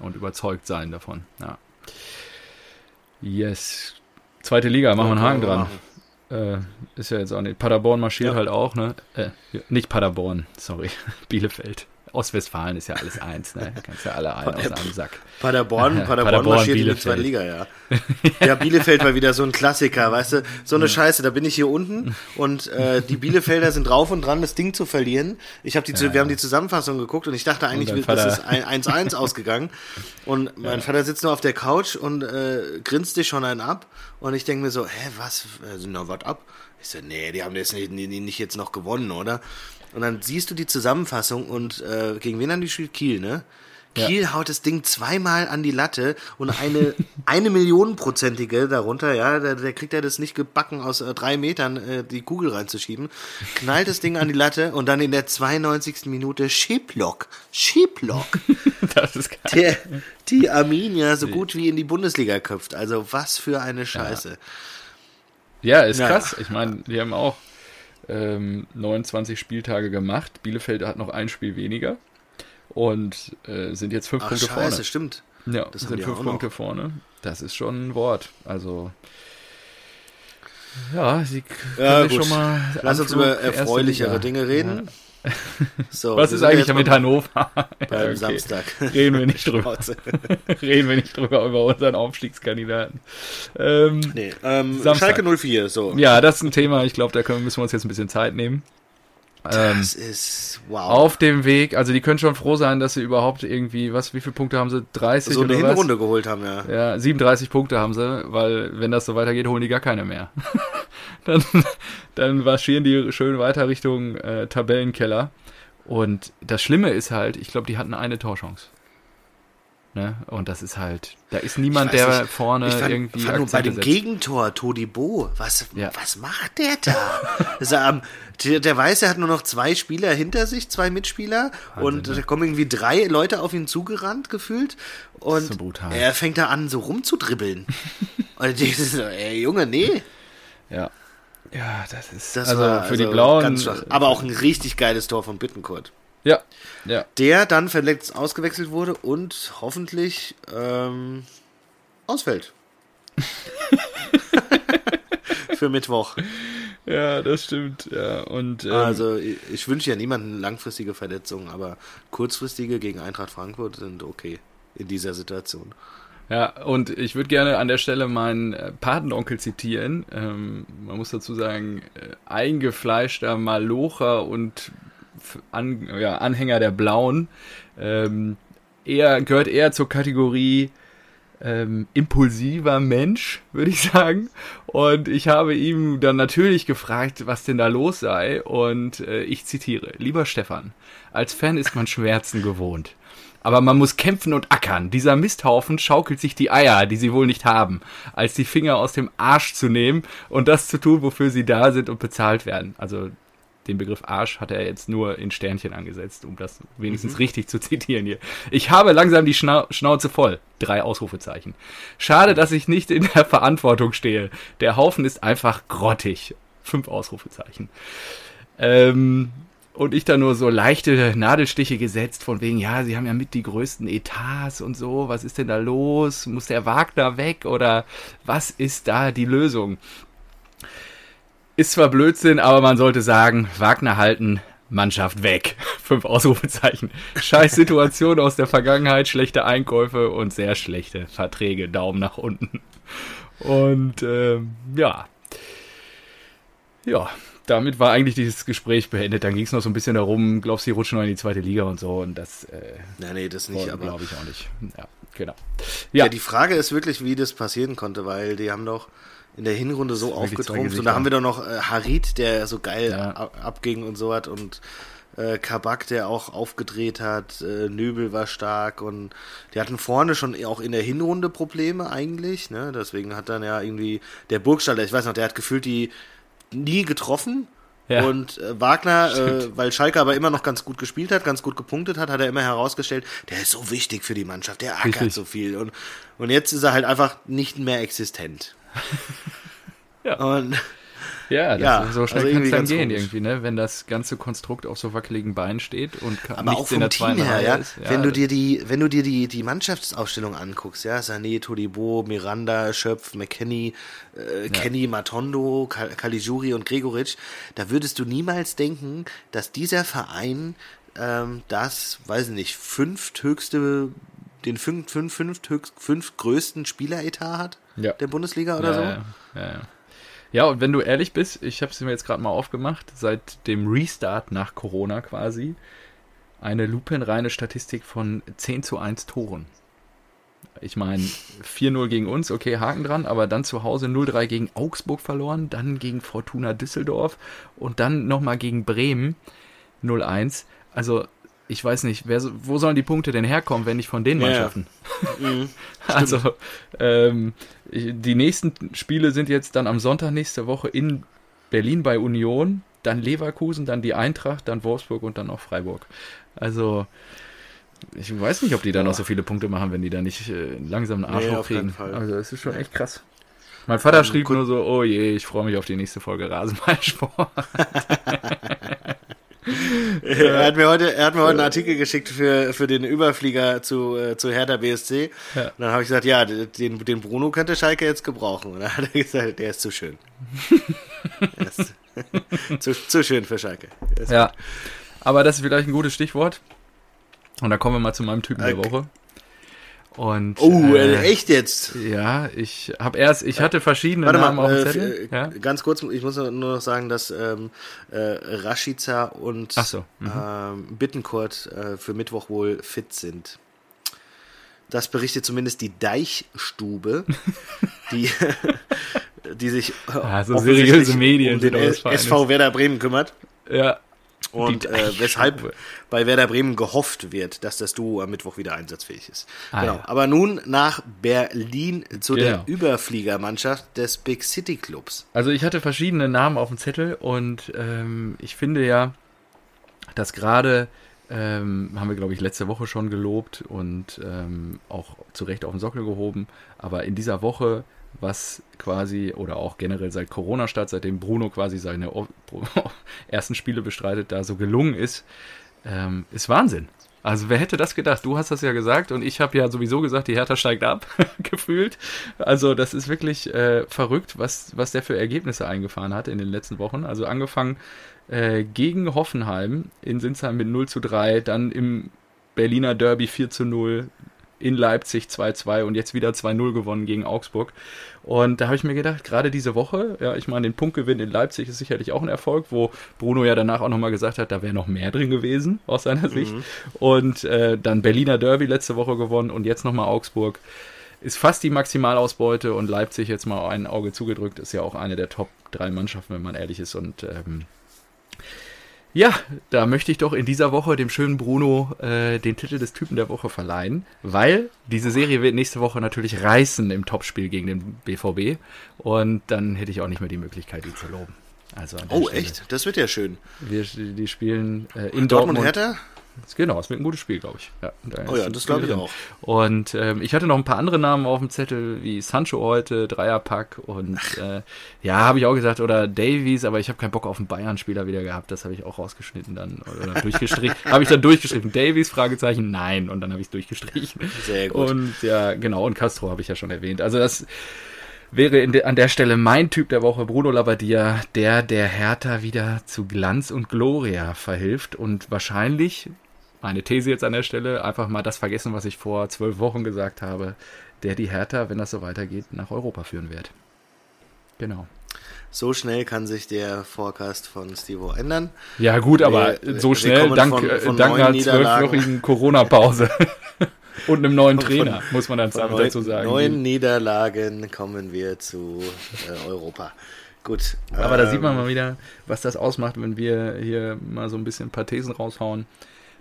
Und überzeugt sein davon. Ja. Yes. Zweite Liga, machen wir einen Haken dran. Äh, ist ja jetzt auch nicht. Paderborn marschiert ja. halt auch, ne? Äh, nicht Paderborn, sorry. Bielefeld. Ostwestfalen ist ja alles eins, ne? Kannst ja alle ein aus einem Sack. Paderborn, Paderborn, Paderborn marschiert Bielefeld. in die zweite Liga, ja. ja, Bielefeld war wieder so ein Klassiker, weißt du? So eine Scheiße, da bin ich hier unten und äh, die Bielefelder sind drauf und dran, das Ding zu verlieren. Ich habe die, ja. wir haben die Zusammenfassung geguckt und ich dachte eigentlich, das ist 1-1 ausgegangen. Und mein. Vater sitzt nur auf der Couch und äh, grinst dich schon einen ab. Und ich denke mir so, hä, was? Also, na, was ab? Ich so, nee, die haben das nicht, nicht jetzt noch gewonnen, oder? Und dann siehst du die Zusammenfassung und äh, gegen wen haben die gespielt? Kiel, ne? Kiel ja. haut das Ding zweimal an die Latte und eine eine Millionenprozentige darunter, ja, der, der kriegt ja das nicht gebacken, aus äh, drei Metern äh, die Kugel reinzuschieben, knallt das Ding an die Latte und dann in der 92. Minute Schiplock, Schiplock, das ist geil. Der die Arminia so gut wie in die Bundesliga köpft. Also was für eine Scheiße. Ja, ja ist krass. Ich meine, die haben auch ähm, 29 Spieltage gemacht. Bielefeld hat noch ein Spiel weniger und äh, sind jetzt fünf Ach, Punkte scheiße, vorne. stimmt. Ja, Das sind fünf auch noch. Punkte vorne. Das ist schon ein Wort. Also ja, sie können Ja, schon mal Lass uns über erfreulichere. Dinge reden. So, Was ist eigentlich mit Hannover? Beim okay. Samstag. Reden wir nicht drüber. Reden wir nicht drüber über unseren Aufstiegskandidaten. Ähm, Nee, ähm. Schalke 04, so. ja, das ist ein Thema. Ich glaube, da können, müssen wir uns jetzt ein bisschen Zeit nehmen. Ähm, Das ist, wow. auf dem Weg, also die können schon froh sein, dass sie überhaupt irgendwie, was, wie viele Punkte haben sie? 30 so eine oder was? Hinrunde geholt haben, ja. Ja, 37 Punkte haben sie, weil wenn das so weitergeht, holen die gar keine mehr. dann, dann marschieren die schön weiter Richtung äh, Tabellenkeller. Und das Schlimme ist halt, ich glaube, die hatten eine Torchance. Ne? Und das ist halt, da ist niemand, der nicht. vorne Ich fand, irgendwie fand nur bei dem setzt. Gegentor Todibo, was, Ja. was macht der da? Ist, ähm, der, der weiß, er hat nur noch zwei Spieler hinter sich, zwei Mitspieler und ne? da kommen irgendwie drei Leute auf ihn zugerannt gefühlt und so er fängt da an so rumzudribbeln. und denke so, ey Junge, nee, Ja. Ja, das ist das also war für die also Blauen. ganz schwach. Aber auch ein richtig geiles Tor von Bittenkurt. Ja, ja. Der dann verletzt ausgewechselt wurde und hoffentlich ähm, ausfällt. Für Mittwoch. Ja, das stimmt. Ja, und ähm, Also ich, ich wünsche ja niemanden langfristige Verletzungen, aber kurzfristige gegen Eintracht Frankfurt sind okay in dieser Situation. Ja, und ich würde gerne an der Stelle meinen äh, Patenonkel zitieren. Ähm, man muss dazu sagen, äh, eingefleischter Malocher und an, ja, Anhänger der Blauen. Ähm, er gehört eher zur Kategorie ähm, impulsiver Mensch, würde ich sagen. Und ich habe ihm dann natürlich gefragt, was denn da los sei. Und äh, ich zitiere, lieber Stefan, als Fan ist man Schmerzen gewohnt. Aber man muss kämpfen und ackern. Dieser Misthaufen schaukelt sich die Eier, die sie wohl nicht haben, als die Finger aus dem Arsch zu nehmen und das zu tun, wofür sie da sind und bezahlt werden. Also den Begriff Arsch hat er jetzt nur in Sternchen angesetzt, um das wenigstens richtig zu zitieren hier. Ich habe langsam die Schnau Schnauze voll. Drei Ausrufezeichen. Schade, dass ich nicht in der Verantwortung stehe. Der Haufen ist einfach grottig. Fünf Ausrufezeichen. Ähm, und ich da nur so leichte Nadelstiche gesetzt, von wegen, ja, sie haben ja mit die größten Etats und so, was ist denn da los? Muss der Wagner weg oder was ist da die Lösung? Ist zwar Blödsinn, aber man sollte sagen, Wagner halten, Mannschaft weg. Fünf Ausrufezeichen. Scheiß Situation aus der Vergangenheit, schlechte Einkäufe und sehr schlechte Verträge. Daumen nach unten. Und ähm, ja. Ja, damit war eigentlich dieses Gespräch beendet. Dann ging es noch so ein bisschen darum, glaubst du, die rutschen noch in die zweite Liga und so. Und das äh, Ja, nee, das nicht, aber glaube ich auch nicht. Ja, genau. ja. Ja, die Frage ist wirklich, wie das passieren konnte, weil die haben doch in der Hinrunde so aufgetrumpft und da haben wir doch noch äh, Harit, der so geil Ja. ab, abging und so hat und äh, Kabak, der auch aufgedreht hat, äh, Nöbel war stark und die hatten vorne schon auch in der Hinrunde Probleme eigentlich, ne? Deswegen hat dann ja irgendwie der Burgstaller, ich weiß noch, der hat gefühlt die nie getroffen. Ja. Und äh, Wagner, äh, weil Schalke aber immer noch ganz gut gespielt hat, ganz gut gepunktet hat, hat er immer herausgestellt, der ist so wichtig für die Mannschaft, der ackert Richtig. so viel. Und, und jetzt ist er halt einfach nicht mehr existent. Ja. Und ja, das ja, so schnell also kann es dann gehen komisch. irgendwie, ne? Wenn das ganze Konstrukt auf so wackeligen Beinen steht und ka- aber nichts auch in vom der Team her, ja, ist. wenn du dir die, wenn du dir die, die Mannschaftsaufstellung anguckst, ja, Sané, Todibo, Miranda, Schöpf, McKenny, äh, Kenny, Matondo, Caligiuri und Gregoritsch, da würdest du niemals denken, dass dieser Verein ähm, das, weiß ich nicht, fünfthöchste, den fünf, fünf, fünf, fünf größten Spieleretat hat Ja. der Bundesliga oder ja, so. Ja, ja, ja. ja, und wenn du ehrlich bist, ich habe es mir jetzt gerade mal aufgemacht, seit dem Restart nach Corona quasi, eine lupenreine Statistik von 10 zu 1 Toren. Ich meine, 4-0 gegen uns, okay, Haken dran, aber dann zu Hause 0-3 gegen Augsburg verloren, dann gegen Fortuna Düsseldorf und dann nochmal gegen Bremen 0-1. Also, ich weiß nicht, wer, wo sollen die Punkte denn herkommen, wenn nicht von den Ja, ja. Mannschaften? Mhm. Also, ähm, die nächsten Spiele sind jetzt dann am Sonntag nächste Woche in Berlin bei Union, dann Leverkusen, dann die Eintracht, dann Wolfsburg und dann auch Freiburg. Also, ich weiß nicht, ob die da noch so viele Punkte machen, wenn die da nicht äh, langsam einen Arsch Nee, hochkriegen. Fall. Also, es ist schon echt krass. Mein Vater schrieb nur so, oh je, ich freue mich auf die nächste Folge Rasenballsport. er hat mir heute, er hat mir heute einen Artikel geschickt für, für den Überflieger zu, äh, zu Hertha BSC. Ja. Und dann habe ich gesagt, ja, den, den Bruno könnte Schalke jetzt gebrauchen. Und dann hat er gesagt, der ist zu schön. Der ist zu, zu schön für Schalke. Der Ja, aber das ist vielleicht ein gutes Stichwort. Und dann kommen wir mal zu meinem Typen der Okay. Woche. Und Oh, äh, äh, echt jetzt? ja, ich habe erst, ich hatte verschiedene Warte Namen mal, auf dem äh, Zettel. f- ja? äh, ganz kurz, ich muss nur noch sagen, dass ähm, äh, Rashica und so, mhm. ähm, Bittencourt äh, für Mittwoch wohl fit sind. Das berichtet zumindest die Deichstube, die, die sich äh, Ah, so offensichtlich seriöse Medien um den. SV Werder Bremen kümmert. ja. Und äh, weshalb bei Werder Bremen gehofft wird, dass das Duo am Mittwoch wieder einsatzfähig ist. Ah, genau. ja. Aber nun nach Berlin zu der Genau. Überfliegermannschaft des Big City Clubs. Also ich hatte verschiedene Namen auf dem Zettel und ähm, ich finde ja, dass gerade, ähm, haben wir glaube ich letzte Woche schon gelobt und ähm, auch zu Recht auf den Sockel gehoben, aber in dieser Woche, was quasi, oder auch generell seit Corona-Start, seitdem Bruno quasi seine ersten Spiele bestreitet, da so gelungen ist, ähm, ist Wahnsinn. Also wer hätte das gedacht? Du hast das ja gesagt und ich habe ja sowieso gesagt, die Hertha steigt ab, gefühlt. Also das ist wirklich äh, verrückt, was, was der für Ergebnisse eingefahren hat in den letzten Wochen. Also angefangen äh, gegen Hoffenheim in Sinsheim mit 0 zu 3, dann im Berliner Derby 4 zu 0, in Leipzig 2-2 und jetzt wieder 2-0 gewonnen gegen Augsburg. Und da habe ich mir gedacht, gerade diese Woche, ja, ich meine, den Punktgewinn in Leipzig ist sicherlich auch ein Erfolg, wo Bruno ja danach auch nochmal gesagt hat, da wäre noch mehr drin gewesen, aus seiner Sicht. Und äh, dann Berliner Derby letzte Woche gewonnen und jetzt nochmal Augsburg. Ist fast die Maximalausbeute und Leipzig jetzt mal ein Auge zugedrückt, ist ja auch eine der Top 3 Mannschaften, wenn man ehrlich ist. Und ähm, ja, da möchte ich doch in dieser Woche dem schönen Bruno äh, den Titel des Typen der Woche verleihen, weil diese Serie wird nächste Woche natürlich reißen im Topspiel gegen den BVB und dann hätte ich auch nicht mehr die Möglichkeit, ihn zu loben. Also Oh, Stelle. echt? Das wird ja schön. Wir, die spielen äh, in Dortmund, Dortmund. Hertha? Genau, es wird ein gutes Spiel, glaube ich. Ja, Oh ja, das glaube ich auch. Und ähm, ich hatte noch ein paar andere Namen auf dem Zettel, wie Sancho heute, Dreierpack und äh, ja, habe ich auch gesagt, oder Davies, aber ich habe keinen Bock auf einen Bayern-Spieler wieder gehabt, das habe ich auch rausgeschnitten dann oder durchgestrichen. habe ich dann durchgestrichen. Davies, Fragezeichen, nein, und dann habe ich es durchgestrichen. Sehr gut. Und ja, genau, und Castro habe ich ja schon erwähnt. Also das wäre de, an der Stelle mein Typ der Woche, Bruno Labbadia, der der Hertha wieder zu Glanz und Gloria verhilft und wahrscheinlich, meine These jetzt an der Stelle, einfach mal das vergessen, was ich vor zwölf Wochen gesagt habe, der die Hertha, wenn das so weitergeht, nach Europa führen wird. Genau. So schnell kann sich der Forecast von Stevo ändern. Ja gut, aber Wir- so schnell, dank, von- von dank einer zwölfwöchigen Corona-Pause und einem neuen Von- Trainer, muss man dann Von dazu neun, sagen. neun Niederlagen kommen wir zu äh, Europa. Gut. Aber da ähm, sieht man mal wieder, was das ausmacht, wenn wir hier mal so ein bisschen ein paar Thesen raushauen.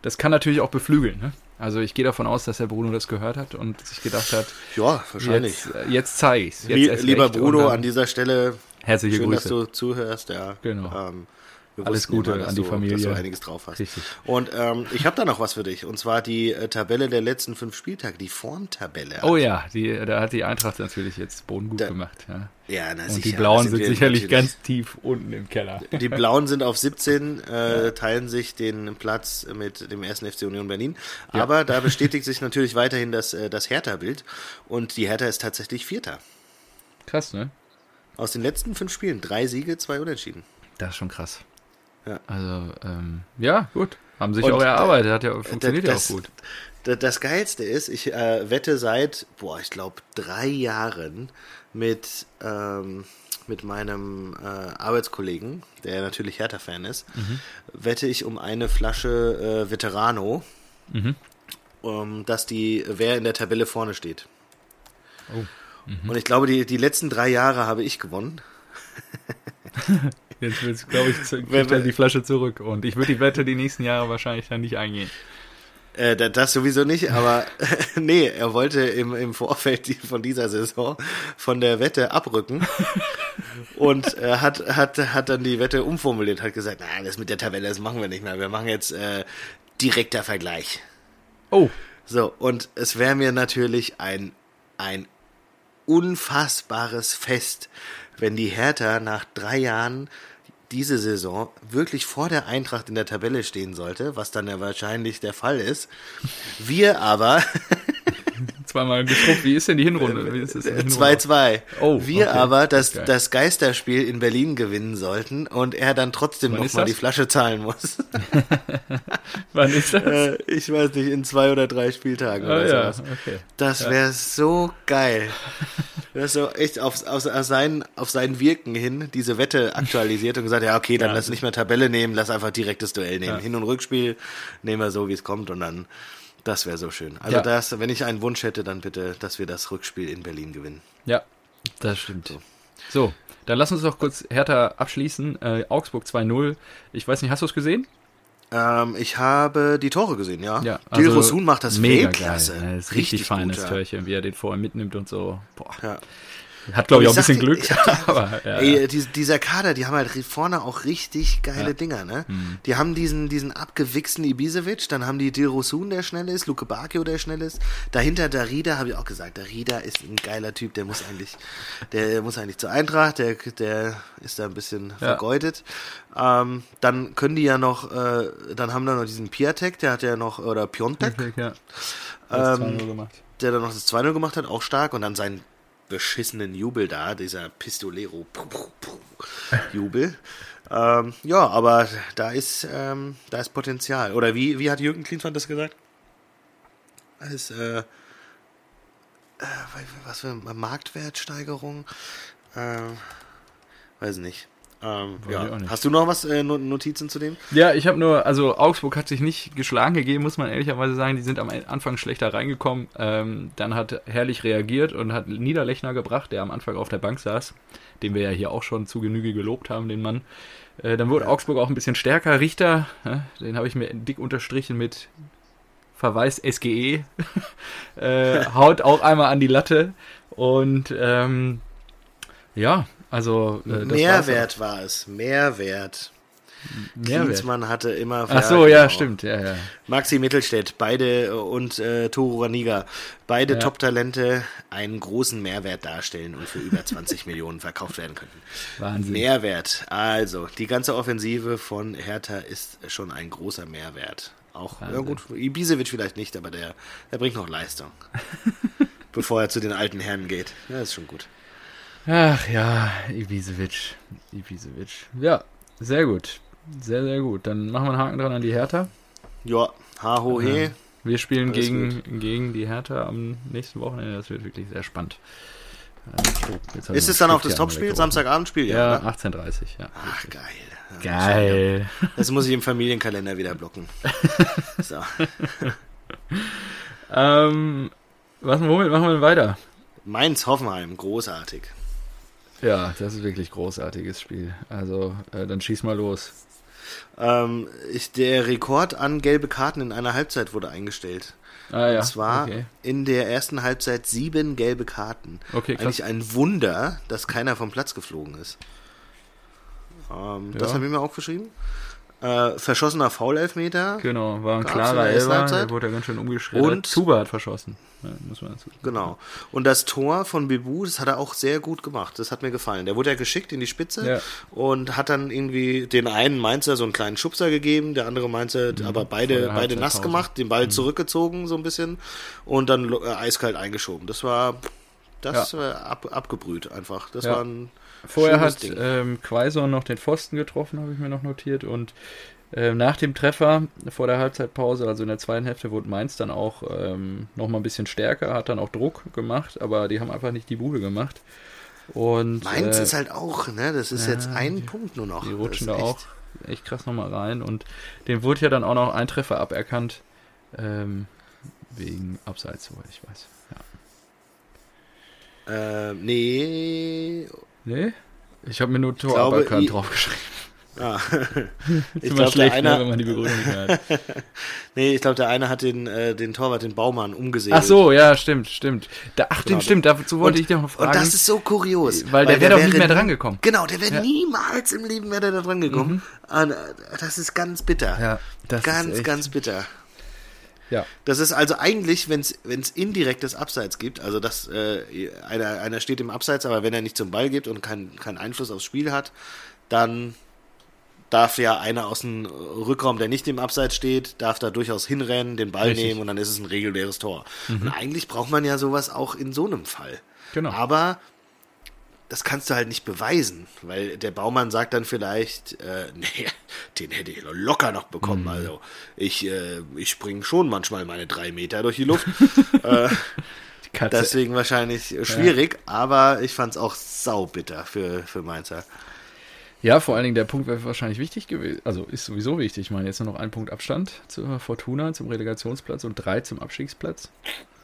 Das kann natürlich auch beflügeln. Ne? Also ich gehe davon aus, dass der Bruno das gehört hat und sich gedacht hat, Ja, wahrscheinlich. jetzt, äh, jetzt zeige Lie- erst Lieber Bruno, an dieser Stelle herzliche schön, dass Grüße. du zuhörst. Ja, Genau. Ähm, wir Alles Gute immer, an die du, Familie. Dass du einiges drauf hast. Richtig. Und ähm, ich habe da noch was für dich. Und zwar die äh, Tabelle der letzten fünf Spieltage, die Formtabelle. Oh ja, die, da hat die Eintracht natürlich jetzt Boden gut Da- gemacht. Ja. ja, na Und sicher, die Blauen sind wir sicherlich natürlich. ganz tief unten im Keller. Die Blauen sind auf 17, äh, teilen sich den Platz mit dem ersten FC Union Berlin. Aber da bestätigt sich natürlich weiterhin das, äh, das Hertha-Bild. Und die Hertha ist tatsächlich Vierter. Krass, ne? Aus den letzten fünf Spielen drei Siege, zwei Unentschieden. Das ist schon krass. Ja. Also, ähm, ja, gut. Haben sich Und, auch erarbeitet, hat ja, äh, funktioniert das- ja auch gut. Da- Das Geilste ist, ich äh, wette seit, boah, ich glaube, drei Jahren mit, ähm, mit meinem äh, Arbeitskollegen, der natürlich Hertha-Fan ist, Mhm. wette ich um eine Flasche äh, Veterano, Mhm. um, dass die, wer in der Tabelle vorne steht. Oh. Und ich glaube, die, die letzten drei Jahre habe ich gewonnen. Jetzt wird's, glaube ich, kriegt er die Flasche zurück. Und ich würde die Wette die nächsten Jahre wahrscheinlich dann nicht eingehen. Äh, da- das sowieso nicht, aber nee, er wollte im, im Vorfeld von dieser Saison von der Wette abrücken und äh, hat, hat, hat dann die Wette umformuliert, hat gesagt, na, das mit der Tabelle, das machen wir nicht mehr, wir machen jetzt äh, direkter Vergleich. Oh, So, und es wäre mir natürlich ein, ein unfassbares Fest, wenn die Hertha nach drei Jahren diese Saison wirklich vor der Eintracht in der Tabelle stehen sollte, was dann ja wahrscheinlich der Fall ist. Wir aber Zweimal getrunken. Wie ist denn die Hinrunde? Wie ist das denn die Hinrunde? 2-2. Oh, Wir okay. aber das, Geil. das Geisterspiel in Berlin gewinnen sollten und er dann trotzdem nochmal die Flasche zahlen muss. Wann ist das? äh, ich weiß nicht, in zwei oder drei Spieltagen Ah, oder ja, sowas. okay. Das wäre so geil. Das so echt auf, auf, auf, sein, auf sein Wirken hin diese Wette aktualisiert und gesagt, ja, okay, dann Ja. lass nicht mehr Tabelle nehmen, lass einfach direktes Duell nehmen. Ja. Hin- und Rückspiel nehmen wir so, wie es kommt und dann, das wäre so schön. Also Ja. das, wenn ich einen Wunsch hätte, dann bitte, dass wir das Rückspiel in Berlin gewinnen. Ja, das stimmt. So, dann lass uns doch kurz Hertha abschließen. Äh, Augsburg 2-0. Ich weiß nicht, hast du es gesehen? Ähm, ich habe die Tore gesehen, ja. Ja, Die Rosun macht das mega Weltklasse. Geil. Ja, das ist richtig, feines. Törchen, wie er den vorher mitnimmt und so. Boah. Ja. Hat, glaube ich, auch ein bisschen Glück. hab- aber, ja, Ey, die, dieser Kader, die haben halt vorne auch richtig geile Ja. Mhm. Dinger, ne? Die haben diesen, diesen abgewichsten Ibisevic, dann haben die Dilrosun, der schnell ist, Luke Bakio, der schnell ist. Dahinter Darida, habe ich auch gesagt, Darida ist ein geiler Typ, der muss eigentlich, der muss eigentlich zur Eintracht, der, der ist da ein bisschen vergeudet. Ähm, dann können die ja noch, äh, dann haben wir noch diesen Piatek, der hat ja noch, oder Piontek, ja. Das Ähm, 2-0 gemacht. der dann noch das 2-0 gemacht hat, auch stark. Und dann seinen beschissenen Jubel da, dieser Pistolero Jubel. ähm, ja, aber da ist, ähm, da ist Potenzial. Oder wie, wie hat Jürgen Klinsmann das gesagt? Ist, äh, äh, was für eine Marktwertsteigerung? Ähm, weiß nicht. Ähm, ja. Hast du noch was, äh, No- Notizen zu dem? Ja, ich habe nur, also Augsburg hat sich nicht geschlagen gegeben, muss man ehrlicherweise sagen. Die sind am Anfang schlechter reingekommen. Ähm, dann hat Herrlich reagiert und hat Niederlechner gebracht, der am Anfang auf der Bank saß, den wir ja hier auch schon zu Genüge gelobt haben, den Mann. Äh, dann wurde Augsburg auch ein bisschen stärker. Richter, äh, den habe ich mir dick unterstrichen mit Verweis SGE. äh, haut auch einmal an die Latte. Und ähm, ja, also äh, Mehrwert war es. Mehrwert. Mehrwert. Klinsmann hatte immer. Ach so, ja, genau. stimmt, ja, ja. Maxi Mittelstädt, beide äh, und äh, Toru Raniga, beide Ja. Top-Talente, einen großen Mehrwert darstellen und für über 20 Millionen verkauft werden könnten. Wahnsinn. Mehrwert. Also, die ganze Offensive von Hertha ist schon ein großer Mehrwert. Auch, ja gut, Ibisevic vielleicht nicht, aber der, der bringt noch Leistung. bevor er zu den alten Herren geht. Ja, ist schon gut. Ach ja, Ibisevic. Ibisevic. Ja, sehr gut. Sehr, sehr gut. Dann machen wir einen Haken dran an die Hertha. Ja, ha ho he. Wir spielen Alles gegen, gegen die Hertha am nächsten Wochenende. Das wird wirklich sehr spannend. Oh, Ist es dann auch das Topspiel. Samstagabendspiel? Ja, Ja. ne? 18.30 ja. Ach, geil. Geil. Das muss ich im Familienkalender wieder blocken. So. Ähm, was, womit machen wir denn weiter? Mainz-Hoffenheim, großartig. Ja, das ist wirklich großartiges Spiel. Also, äh, dann schieß mal los. Ähm, ich, der Rekord an gelbe Karten in einer Halbzeit wurde eingestellt. Ah ja. Und zwar okay. in der ersten Halbzeit sieben gelbe Karten. Okay, krass. Eigentlich ein Wunder, dass keiner vom Platz geflogen ist. Ähm, Das Ja. habe ich mir aufgeschrieben. Äh, verschossener Foul-Elfmeter. Genau, war ein klarer Elfer, der wurde ja ganz schön umgeschrieben. Und- Zuba hat verschossen. Ja, muss man dazu. Genau. Und das Tor von Bebu, das hat er auch sehr gut gemacht. Das hat mir gefallen. Der wurde ja geschickt in die Spitze Ja. und hat dann irgendwie den einen Mainzer so einen kleinen Schubser gegeben, der andere Mainzer Mhm. aber beide, beide nass gemacht, den Ball zurückgezogen so ein bisschen und dann äh, eiskalt eingeschoben. Das war das äh, ab, abgebrüht einfach. Das Ja. war ein Vorher schönes hat Ding. ähm, Quaison noch den Pfosten getroffen, habe ich mir noch notiert. Und ähm, nach dem Treffer vor der Halbzeitpause, also in der zweiten Hälfte, wurde Mainz dann auch ähm, nochmal ein bisschen stärker, hat dann auch Druck gemacht, aber die haben einfach nicht die Bude gemacht. Und Mainz äh, ist halt auch, ne? Das ist ja, jetzt ein Punkt nur noch. die rutschen da auch echt- echt krass nochmal rein. Und dem wurde ja dann auch noch ein Treffer aberkannt. Ähm, wegen Abseits, soweit ich weiß. Ja. Äh, nee. Nee? Ich habe mir nur Tor glaube, draufgeschrieben. Ah. Ist ich immer glaube, der schlecht, ne, eine, wenn man die Begründung nicht mehr hat. nee, ich glaube, der eine hat den, äh, den Torwart, den Baumann, umgesegelt. Ach so, ja, stimmt, stimmt. Da, ach, Genau. stimmt, dazu wollte und, ich dich noch fragen. Und das ist so kurios. Weil der wäre doch nicht mehr drangekommen. Genau, der wäre Ja. niemals im Leben der da dran gekommen. Und, äh, das ist ganz bitter. ja, das ganz, ist ganz bitter. Ja. Das ist also eigentlich, wenn es indirektes Abseits gibt, also dass äh, einer, einer steht im Abseits, aber wenn er nicht zum Ball gibt und keinen keinen Einfluss aufs Spiel hat, dann darf ja einer aus dem Rückraum, der nicht im Abseits steht, darf da durchaus hinrennen, den Ball Richtig. nehmen und dann ist es ein reguläres Tor. Und eigentlich braucht man ja sowas auch in so einem Fall. Genau. Aber das kannst du halt nicht beweisen, weil der Baumann sagt dann vielleicht, äh, nee, den hätte ich locker noch bekommen. Mhm. Also ich, äh, ich springe schon manchmal meine drei Meter durch die Luft. äh, Die deswegen wahrscheinlich schwierig, aber ich fand es auch saubitter für, für Mainzer. Ja, vor allen Dingen der Punkt wäre wahrscheinlich wichtig gewesen. Also ist sowieso wichtig. Ich meine, jetzt nur noch ein Punkt Abstand zur Fortuna, zum Relegationsplatz und drei zum Abstiegsplatz.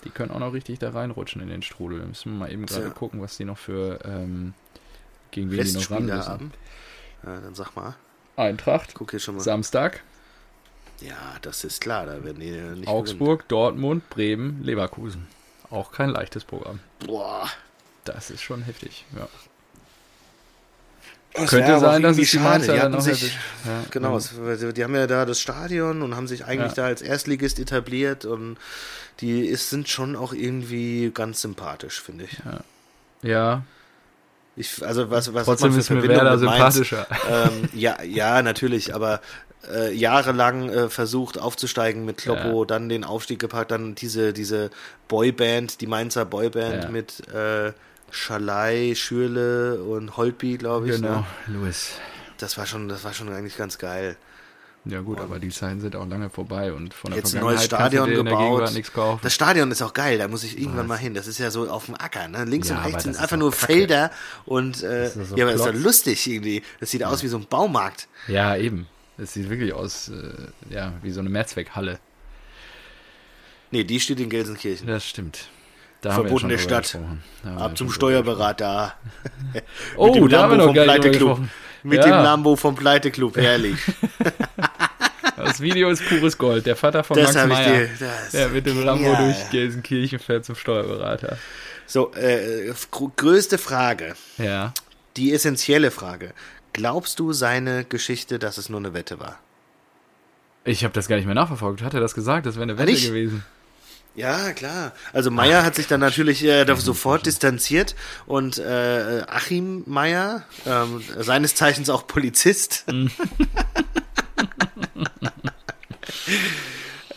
Die können auch noch richtig da reinrutschen in den Strudel. Da müssen wir mal eben gerade Ja. gucken, was die noch für ähm, gegen wen die noch ran müssen. haben. Ja, dann sag mal, Eintracht, guck hier schon mal. Samstag, Ja, das ist klar, da werden die nicht Augsburg, Dortmund, Bremen, Leverkusen. Auch kein leichtes Programm. gewinnen. Boah. Das ist schon heftig. Ja. Das Könnte sein, dass es die schade. Mainzer Die hatten sich. Ja, Genau, ja. die haben ja da das Stadion und haben sich eigentlich Ja. da als Erstligist etabliert und die ist, sind schon auch irgendwie ganz sympathisch, finde ich. Ja, ich also was, was trotzdem ist mir Verbindung Werder sympathischer. ähm, ja, ja, natürlich, aber äh, jahrelang äh, versucht aufzusteigen mit Kloppo, dann den Aufstieg gepackt, dann diese, diese Boyband, die Mainzer Boyband mit äh, Schalai, Schürle und Holtby, glaube ich. Genau, Ne? Louis. Das war schon, das war schon eigentlich ganz geil. Ja gut, aber die Zeiten sind auch lange vorbei und von der Jetzt ein neues Stadion gebaut. Das Stadion ist auch geil, da muss ich irgendwann Was? mal hin. Das ist ja so auf dem Acker, ne? Links Ja, und rechts sind das einfach nur Kacke. Felder und äh, Das ist so ja, aber ist doch Klotz. lustig irgendwie. Das sieht aus wie so ein Baumarkt. Ja, eben. Es sieht wirklich aus, äh, ja, wie so eine Mehrzweckhalle. Nee, die steht in Gelsenkirchen. Das stimmt. Da Verbotene ja Stadt. Ab ja zum Steuerberater. Oh, da haben wir noch gar nicht gesprochen. Mit Ja. dem Lambo vom Pleiteclub, herrlich. Das Video ist pures Gold. Der Vater von Das Max Meyer, dir. Der mit dem Lambo genial. durch Gelsenkirchen fährt zum Steuerberater. So, äh, gr- größte Frage, Ja. die essentielle Frage. Glaubst du seine Geschichte, dass es nur eine Wette war? Ich habe das gar nicht mehr nachverfolgt. Hat er das gesagt? Das wäre eine Wette nicht? gewesen. Ja, klar. Also Meier hat sich dann natürlich äh, sofort distanziert und äh, Achim Meier, ähm, seines Zeichens auch Polizist,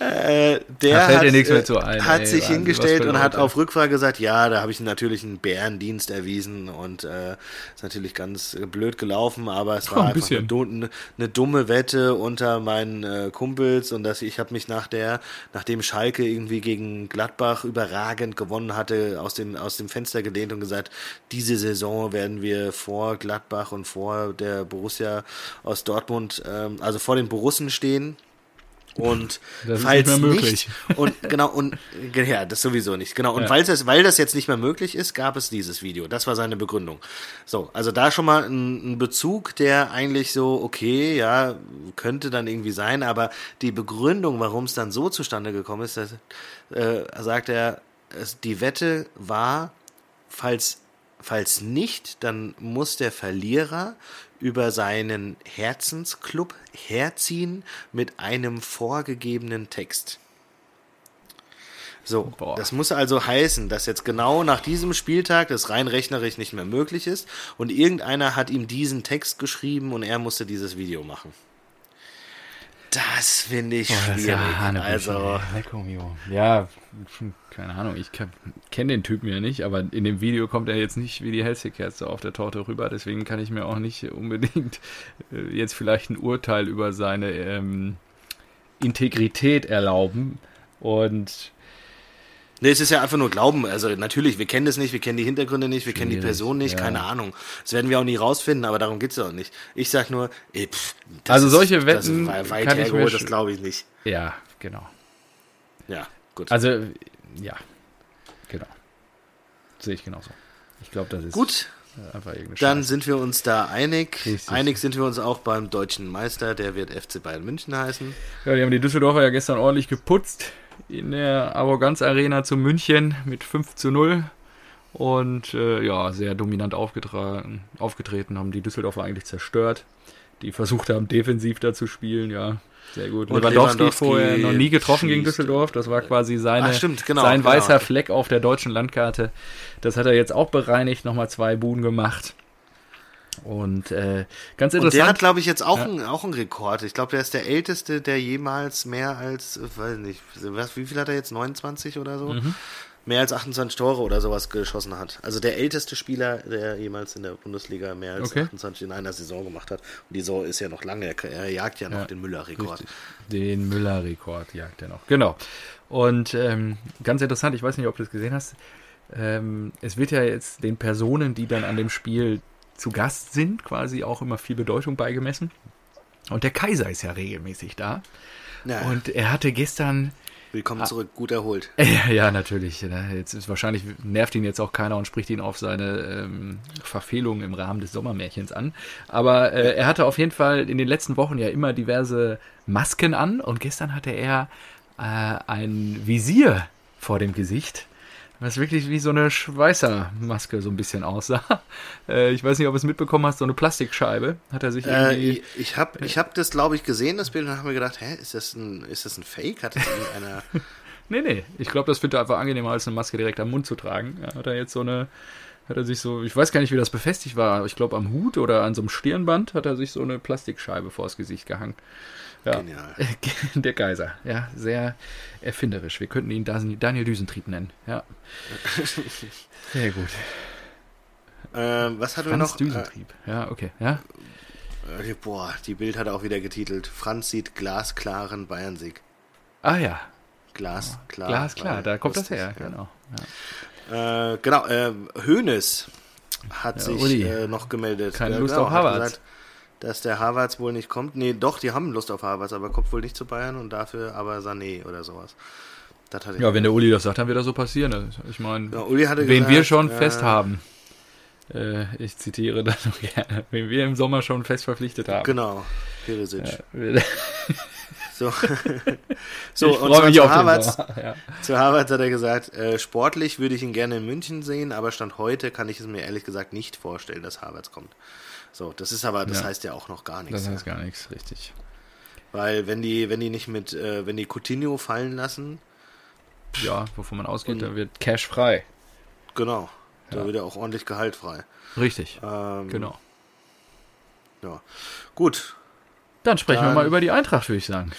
äh, der hat, äh, ein, hat ey, sich Wahnsinn, hingestellt und hat auf Rückfrage gesagt, ja, da habe ich natürlich einen Bärendienst erwiesen und äh, ist natürlich ganz blöd gelaufen, aber es Oh, war ein einfach eine, eine, eine dumme Wette unter meinen äh, Kumpels und dass ich habe mich nach der, nachdem Schalke irgendwie gegen Gladbach überragend gewonnen hatte, aus dem aus dem Fenster gelehnt und gesagt, diese Saison werden wir vor Gladbach und vor der Borussia aus Dortmund, ähm, also vor den Borussen stehen. Und Das ist falls nicht mehr möglich. nicht und genau und ja, das sowieso nicht. Genau und Ja. weil das weil das jetzt nicht mehr möglich ist, gab es dieses Video. Das war seine Begründung. So, also da schon mal ein, ein Bezug, der eigentlich so okay, ja, könnte dann irgendwie sein, aber die Begründung, warum es dann so zustande gekommen ist, das, äh, sagt er, es, die Wette war, falls falls nicht, dann muss der Verlierer über seinen Herzensclub herziehen mit einem vorgegebenen Text. So, Boah. das muss also heißen, dass jetzt genau nach diesem Spieltag das rein rechnerisch nicht mehr möglich ist und irgendeiner hat ihm diesen Text geschrieben und er musste dieses Video machen. Das finde ich Boah, ja schwierig. Also, ey. Lecco mio. Ja, keine Ahnung, ich kenne den Typen ja nicht, aber in dem Video kommt er jetzt nicht wie die Hellseekerze auf der Torte rüber, deswegen kann ich mir auch nicht unbedingt äh, jetzt vielleicht ein Urteil über seine ähm, Integrität erlauben. Und Nee, es ist ja einfach nur Glauben. Also natürlich, wir kennen das nicht, wir kennen die Hintergründe nicht, wir kennen die Schwierig, Person nicht, ja. keine Ahnung. Das werden wir auch nie rausfinden, aber darum geht's ja auch nicht. Ich sag nur, ey, pff, das Also ist- solche das Wetten ist wei- weit kann ich mir hergeholt, das glaube ich nicht. ja, genau. Ja, gut. Also, ja, genau. Sehe ich genauso. Ich glaube, das ist gut, einfach irgendeine dann Scheiße. sind wir uns da einig. Richtig. Einig sind wir uns auch beim deutschen Meister, der wird FC Bayern München heißen. Ja, die haben die Düsseldorfer ja gestern ordentlich geputzt in der Arroganz Arena zu München mit 5 zu 0 und äh, ja, sehr dominant aufgetragen, aufgetreten, haben die Düsseldorfer eigentlich zerstört, die versucht haben, defensiv da zu spielen, ja. Sehr gut. Und Lewandowski, Lewandowski vorher noch nie getroffen gegen. Düsseldorf. Das war quasi seine, Ah, stimmt, genau, sein genau. weißer Fleck auf der deutschen Landkarte. Das hat er jetzt auch bereinigt, nochmal zwei Buden gemacht. Und äh, ganz Und der hat, interessant. glaube ich, jetzt auch, ein, auch einen Rekord. Ich glaube, der ist der Älteste, der jemals mehr als, äh, weiß nicht, was, wie viel hat er jetzt? 29 oder so? Mhm. Mehr als 28 Tore oder sowas geschossen hat. Also der älteste Spieler, der jemals in der Bundesliga mehr als Okay. 28 in einer Saison gemacht hat. Und die Saison ist ja noch lange. Er, jagt ja noch Ja, den Müller-Rekord. Den Müller-Rekord jagt er noch. Genau. Und ähm, ganz interessant, ich weiß nicht, ob du das gesehen hast. Ähm, es wird ja jetzt den Personen, die dann an dem Spiel zu Gast sind, quasi auch immer viel Bedeutung beigemessen. Und der Kaiser ist ja regelmäßig da. Ja, Und er hatte gestern willkommen zurück, gut erholt. ja, ja, natürlich. ne. Jetzt ist wahrscheinlich nervt ihn jetzt auch keiner und spricht ihn auf seine ähm, Verfehlungen im Rahmen des Sommermärchens an. Aber äh, er hatte auf jeden Fall in den letzten Wochen ja immer diverse Masken an und gestern hatte er äh, ein Visier vor dem Gesicht. Was wirklich wie so eine Schweißermaske so ein bisschen aussah. Äh, ich weiß nicht, ob du es mitbekommen hast, so eine Plastikscheibe hat er sich Äh, irgendwie. ich ich habe ich hab das, glaube ich, gesehen, das Bild, und habe mir gedacht, hä, ist das ein, ist das ein Fake? Hat das irgendeiner... Nee, nee. Ich glaube, das findet er einfach angenehmer, als eine Maske direkt am Mund zu tragen. Ja, hat er jetzt so eine, hat er sich so, ich weiß gar nicht, wie das befestigt war. aber Ich glaube, am Hut oder an so einem Stirnband hat er sich so eine Plastikscheibe vors Gesicht gehangen. Ja. Genial. Der Geiser. Ja, sehr erfinderisch. Wir könnten ihn Dan- Daniel Düsentrieb nennen. Ja. Sehr gut. Ähm, was hatten wir Franz noch? Düsentrieb. Ja, okay. Ja. Äh, boah, die Bild hat er auch wieder getitelt. Franz sieht glasklaren Bayern-Sieg. Ah ja. Glasklar. Glas klar, War da kommt das her. ja. Genau. Äh, genau, äh, Hoeneß hat Ja, sich äh, noch gemeldet. Keine Ja, Lust genau, auf Havertz. gesagt, dass der Havertz wohl nicht kommt. Nee, doch, die haben Lust auf Havertz, aber kommt wohl nicht zu Bayern und dafür aber Sané oder sowas. Ja, wenn der Uli das sagt, dann wird das so passieren. Also, Ich meine, Ja, wen gesagt, wir schon äh, fest haben. Äh, ich zitiere das noch gerne. Wen wir im Sommer schon fest verpflichtet haben. Genau, Perisic. Ja, So, so ich und mich zu Sommer. Ja. zu Havertz hat er gesagt, äh, sportlich würde ich ihn gerne in München sehen, aber Stand heute kann ich es mir ehrlich gesagt nicht vorstellen, dass Havertz kommt. So, das ist aber, das Ja. heißt ja auch noch gar nichts. Das heißt gar nichts, richtig. Weil wenn die, wenn die nicht mit, äh, wenn die Coutinho fallen lassen, Ja, wovon man ausgeht, da wird Cash frei. genau, da Ja. wird er auch ordentlich Gehalt frei. Richtig, Ähm, genau. Ja. Gut. Dann sprechen wir Dann- mal über die Eintracht, würde ich sagen.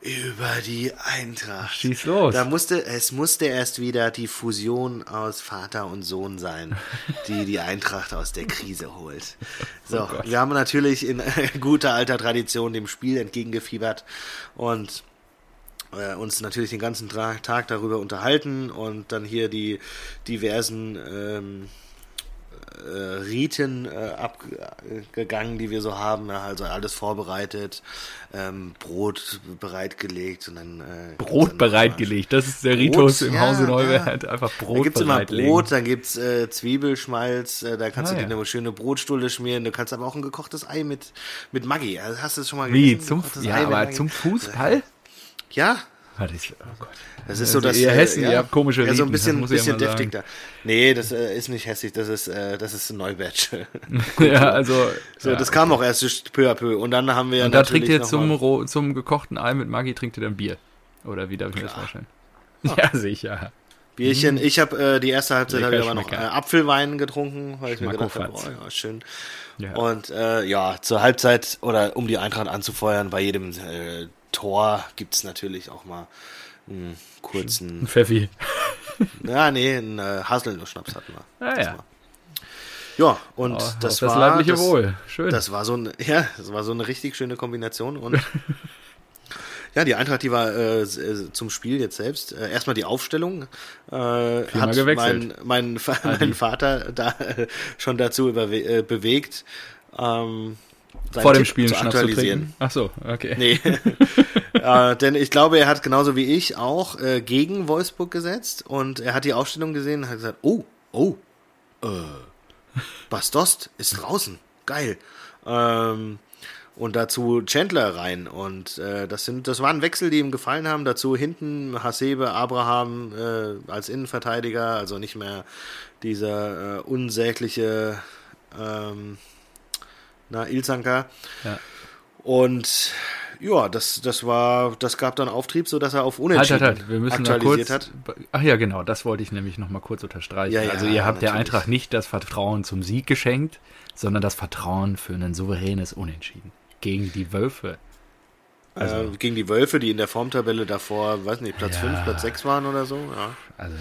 Über die Eintracht. Schieß los. Da musste, es musste erst wieder die Fusion aus Vater und Sohn sein, die die Eintracht aus der Krise holt. So, Oh wir haben natürlich in guter alter Tradition dem Spiel entgegengefiebert und äh, uns natürlich den ganzen Tag darüber unterhalten und dann hier die diversen ähm, äh, Riten äh, abgegangen, die wir so haben. Ja, also alles vorbereitet, ähm, Brot bereitgelegt und dann äh, Brot dann bereitgelegt. Das ist der Brot, Ritus im ja, Hause ja. Neuwert. Einfach Da Brot gibt's immer. Brot, dann gibt's äh, Zwiebelschmalz, äh, da kannst Ah, du dir ja. eine schöne Brotstulle schmieren. Du kannst aber auch ein gekochtes Ei mit mit Maggi. Also hast du es schon mal Wie, gegessen? zum, ja, aber Maggi? zum Fußball? Ja, Warte, ich, oh Gott. das ist so Also das. ihr äh, Hessen, ja, ihr habt komische Ja, so ein bisschen, bisschen deftig da. Nee, das äh, ist nicht hässlich, das ist, äh, das ist ein Neubatch. ja, also. so, ja, das kam auch erst peu à peu. Und dann haben wir Und da trinkt ihr zum, roh- zum gekochten Ei mit Maggi, trinkt ihr dann Bier. Oder wie darf ich mir das vorstellen? Ja, sicher. Bierchen. Ich habe äh, die erste Halbzeit habe ich aber noch äh. Apfelwein getrunken, weil ich mir gedacht habe, oh, ja, schön. Ja. Und äh, ja, zur Halbzeit oder um die Eintracht anzufeuern, bei jedem Tor gibt's natürlich auch mal einen kurzen. Pfeffi. ja, nee, einen äh, Haselnuss-Schnaps hatten wir. Ah, ja. war- Ja, und Oh, das auf das war leibliche das, Wohl. Schön. Das war so ein, ja, das war so eine richtig schöne Kombination und ja, die Eintracht, die war äh, äh, zum Spiel jetzt selbst. Äh, erstmal die Aufstellung äh, hat mein, mein, mein Vater da äh, schon dazu überwe äh, bewegt, ähm, Vor dem Tipp Spiel einen zu Schnaps aktualisieren. Ach so, okay. Nee. äh, denn ich glaube, er hat genauso wie ich auch äh, gegen Wolfsburg gesetzt und er hat die Aufstellung gesehen und hat gesagt, oh, oh, äh, Bastost ist draußen, geil. Ähm, und dazu Chandler rein und äh, das sind, das waren Wechsel, die ihm gefallen haben. Dazu hinten Hasebe, Abraham äh, als Innenverteidiger, also nicht mehr dieser äh, unsägliche ähm, na, Ilzanka. Ja. Und Ja, das, das war, das gab dann Auftrieb, so dass er auf Halt, Unentschieden halt, halt. Wir müssen aktualisiert kurz. hat. Ach ja, genau, das wollte ich nämlich noch mal kurz unterstreichen. Ja, ja, also ihr habt der natürlich. Eintracht nicht das Vertrauen zum Sieg geschenkt, sondern das Vertrauen für ein souveränes Unentschieden gegen die Wölfe. Also- äh, gegen die Wölfe, die in der Formtabelle davor, weiß nicht, Platz Ja. 5, Platz 6 waren oder so. Ja, Also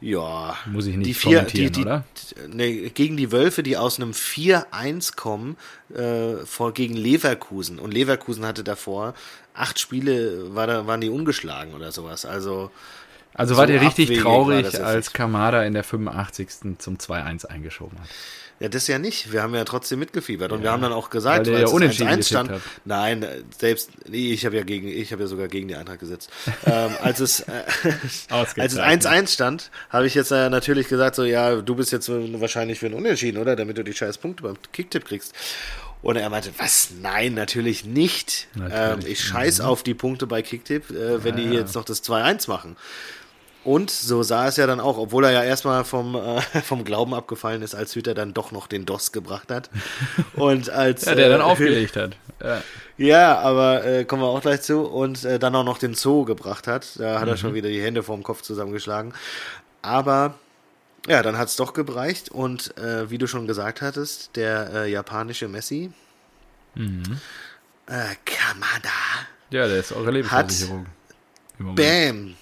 ja. muss ich nicht die vier, kommentieren, die, die, oder? Nee, gegen die Wölfe, die aus einem 4-1 kommen, äh, vor, gegen Leverkusen. Und Leverkusen hatte davor acht Spiele, war da, waren die ungeschlagen oder sowas. Also, Also so wart ihr richtig abwegig traurig, als nicht. Kamada in der 85. zum 2-1 eingeschoben hat. ja, das ja nicht. Wir haben ja trotzdem mitgefiebert. Und wir Ja, haben dann auch weil gesagt, ihr weil ja es unentschieden 1-1 getippt stand. habt. Nein, selbst, nee, ich habe ja gegen, ich habe ja sogar gegen die Eintracht gesetzt. ähm, als es, äh, als es 1-1 stand, habe ich jetzt äh, natürlich gesagt, so, ja, du bist jetzt wahrscheinlich für ein Unentschieden, oder? Damit du die scheiß Punkte beim Kicktipp kriegst. Und er meinte, was? Nein, natürlich nicht. Natürlich. Ähm, ich scheiß auf die Punkte bei Kicktipp, äh, wenn die ja. jetzt noch das 2-1 machen. Und so sah es ja dann auch, obwohl er ja erstmal vom, äh, vom Glauben abgefallen ist, als Hüter dann doch noch den DOS gebracht hat. Und als, Ja, der dann äh, aufgelegt hat. Ja. ja, aber äh, kommen wir auch gleich zu. Und äh, dann auch noch den Zoo gebracht hat. Da hat er Mhm. schon wieder die Hände vorm Kopf zusammengeschlagen. Aber ja, dann hat es doch gebreicht. Und äh, wie du schon gesagt hattest, der äh, japanische Messi, Mhm. äh, Kamada, ja, der ist eure Lebensversicherung. Moment. bam,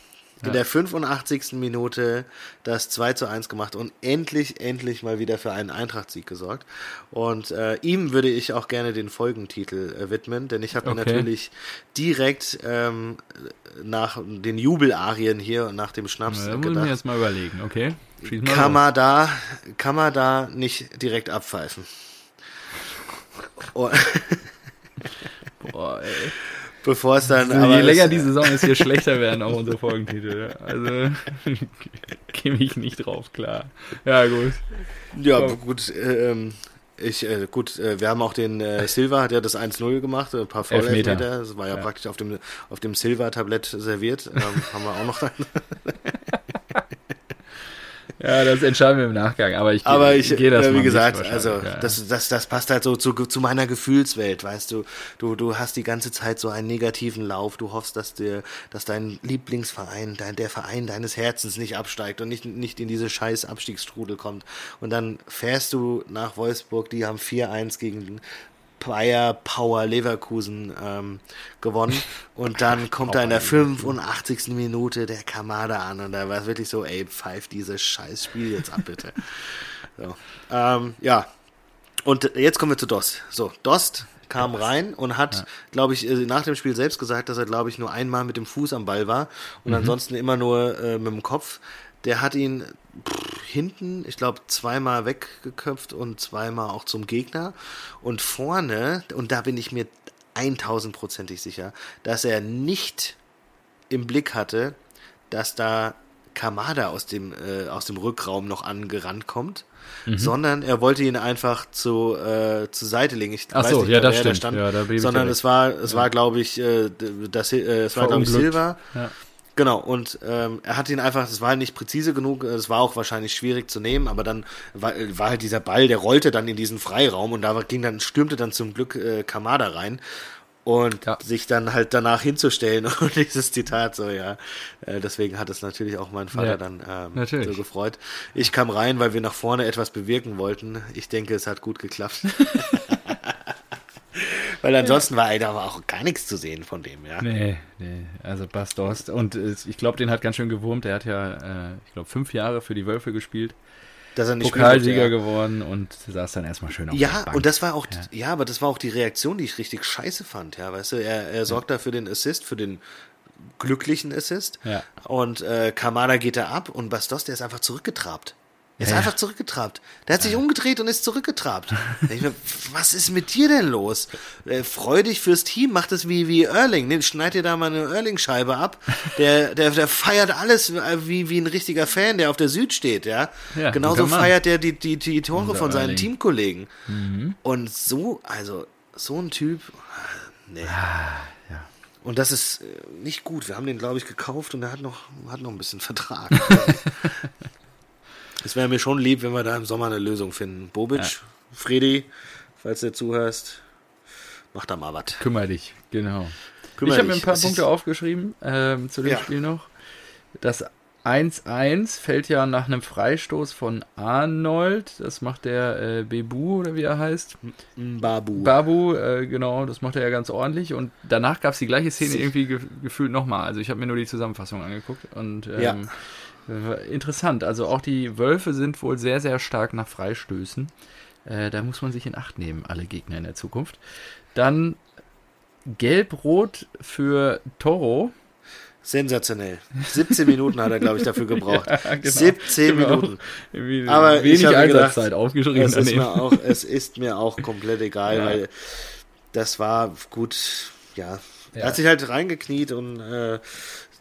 in der 85. Minute das 2 zu 1 gemacht und endlich, endlich mal wieder für einen Eintracht-Sieg gesorgt. Und äh, ihm würde ich auch gerne den Folgentitel äh, widmen, denn ich habe mir Okay. natürlich direkt ähm, nach den Jubelarien hier und nach dem Schnaps Na, gedacht, jetzt mal überlegen, okay? Mal kann los. man, da, kann man da nicht direkt abpfeifen. Boah, ey. Bevor es dann... Also, je länger die Saison ist, je schlechter werden auch unsere Folgentitel. Also, käme ich nicht drauf klar. Ja, gut. Ja, Komm. gut, ähm, ich, äh, gut, äh, wir haben auch den äh, Silva, hat ja das 1-0 gemacht, ein paar Elfmeter. Foul-Elfmeter, das war ja, Ja. praktisch auf dem, auf dem Silva-Tablett serviert, ähm, haben wir auch noch. Ja, das entscheiden wir im Nachgang. Aber ich, Aber ich, gehe das äh, wie gesagt, also ja. das, das, das passt halt so zu, zu meiner Gefühlswelt, weißt du. Du, du hast die ganze Zeit so einen negativen Lauf. Du hoffst, dass dir, dass dein Lieblingsverein, dein, der Verein deines Herzens nicht absteigt und nicht, nicht in diese scheiß Abstiegsstrudel kommt. Und dann fährst du nach Wolfsburg, die haben 4-1 gegen Bayer Power Leverkusen ähm, gewonnen und dann kommt da in der 85. Minute der Kamada an und da war es wirklich so, ey, pfeif dieses scheiß Spiel jetzt ab, bitte. So. Ähm, ja. Und jetzt kommen wir zu Dost. So, Dost kam rein und hat, glaube ich, äh, nach dem Spiel selbst gesagt, dass er, glaube ich, nur einmal mit dem Fuß am Ball war und ansonsten immer nur äh, mit dem Kopf. Der hat ihn pff, hinten, ich glaube, zweimal weggeköpft und zweimal auch zum Gegner. Und vorne, und da bin ich mir 1000%ig sicher, dass er nicht im Blick hatte, dass da Kamada aus dem, äh, aus dem Rückraum noch angerannt kommt, Mhm. sondern er wollte ihn einfach zu, äh, zur Seite legen. Ich Ach weiß so, nicht ja, das wer da stimmt. Ja, da sondern es war, es war, glaube ich, äh, das, äh, es war, glaube ich. Silva. Ja. Genau, und ähm, er hat ihn einfach, das war nicht präzise genug, es war auch wahrscheinlich schwierig zu nehmen, aber dann war, war halt dieser Ball, der rollte dann in diesen Freiraum und da ging dann, stürmte dann zum Glück äh, Kamada rein. Und Ja. sich dann halt danach hinzustellen und dieses Zitat so, ja. Äh, deswegen hat es natürlich auch mein Vater Ja, dann ähm, natürlich. so gefreut. Ich kam rein, weil wir nach vorne etwas bewirken wollten. Ich denke, es hat gut geklappt. weil ansonsten war da aber auch gar nichts zu sehen von dem, ja. Nee, nee, also Bas Dost. Und äh, ich glaube, den hat ganz schön gewurmt. Der hat ja, äh, ich glaube, fünf Jahre für die Wölfe gespielt. Dass er nicht Pokalsieger geworden und saß dann erstmal schön auf der Ja, und das war auch, Ja. ja. aber das war auch die Reaktion, die ich richtig scheiße fand, ja, weißt du, er, er sorgt da für den Assist, für den glücklichen Assist Ja. und äh, Kamada geht da ab und Bastos, der ist einfach zurückgetrabt. Er ist Ja, einfach zurückgetrabt. Der hat sich umgedreht und ist zurückgetrabt. ich mir, was ist mit dir denn los? Äh, freu dich fürs Team, mach das wie, wie Erling. Nee, schneid dir da mal eine Erling-Scheibe ab. Der, der, der feiert alles äh, wie, wie ein richtiger Fan, der auf der Süd steht, ja. Ja, Genauso feiert der die, die, die Tore Unser von seinen Erling. Teamkollegen. Und so, also, so ein Typ, nee. ja. Und das ist äh, nicht gut. Wir haben den, glaube ich, gekauft und er hat noch, hat noch ein bisschen Vertrag. Es wäre mir schon lieb, wenn wir da im Sommer eine Lösung finden. Bobic, Fredi, falls du zuhörst, mach da mal was. Kümmer dich, genau. Kümmer ich habe mir ein paar Es Punkte aufgeschrieben ähm, zu dem Ja. Spiel noch. Das 1-1 fällt ja nach einem Freistoß von Arnold. Das macht der äh, Bebu oder wie er heißt. Babu. Babu, äh, genau, das macht er ja ganz ordentlich. Und danach gab es die gleiche Szene irgendwie ge gefühlt nochmal. Also ich habe mir nur die Zusammenfassung angeguckt und ähm, Ja. Interessant. Also auch die Wölfe sind wohl sehr, sehr stark nach Freistößen. Äh, da muss man sich in Acht nehmen, alle Gegner in der Zukunft. Dann Gelb-Rot für Toro. Sensationell. 17 Minuten hat er, glaube ich, dafür gebraucht. Ja, genau. 17 Genau. Minuten. Aber wenig mir gedacht, Einsatzzeit aufgeschrieben Es ist, mir auch, es ist mir auch komplett egal, Ja. weil das war gut, ja. Er Ja. hat sich halt reingekniet und äh,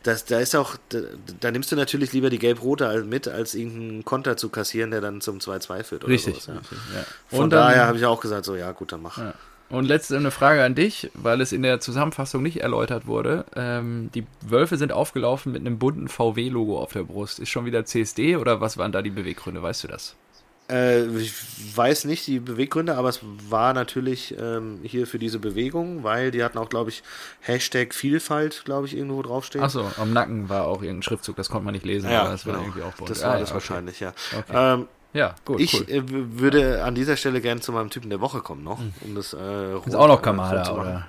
das, da ist auch, da, da nimmst du natürlich lieber die Gelb-Rote mit, als irgendeinen Konter zu kassieren, der dann zum 2-2 führt oder Richtig. sowas. Ja. richtig ja. Von Und dann- daher habe ich auch gesagt, so ja gut, dann mach. Ja. Und letzte eine Frage an dich, weil es in der Zusammenfassung nicht erläutert wurde. Ähm, die Wölfe sind aufgelaufen mit einem bunten VW-Logo auf der Brust. Ist schon wieder CSD oder was waren da die Beweggründe? Weißt du das? Äh, ich weiß nicht die Beweggründe, aber es war natürlich ähm, hier für diese Bewegung, weil die hatten auch, glaube ich, Hashtag Vielfalt, glaube ich, irgendwo draufstehen. Achso, am Nacken war auch irgendein Schriftzug, das konnte man nicht lesen, ja, aber das genau. war irgendwie auch bunt. Das Ah, war ja, das okay. wahrscheinlich, ja. Okay. Ähm, Ja, gut, ich cool. äh, würde an dieser Stelle gerne zu meinem Typen der Woche kommen noch, um das äh, Ist auch noch äh, zu machen. oder?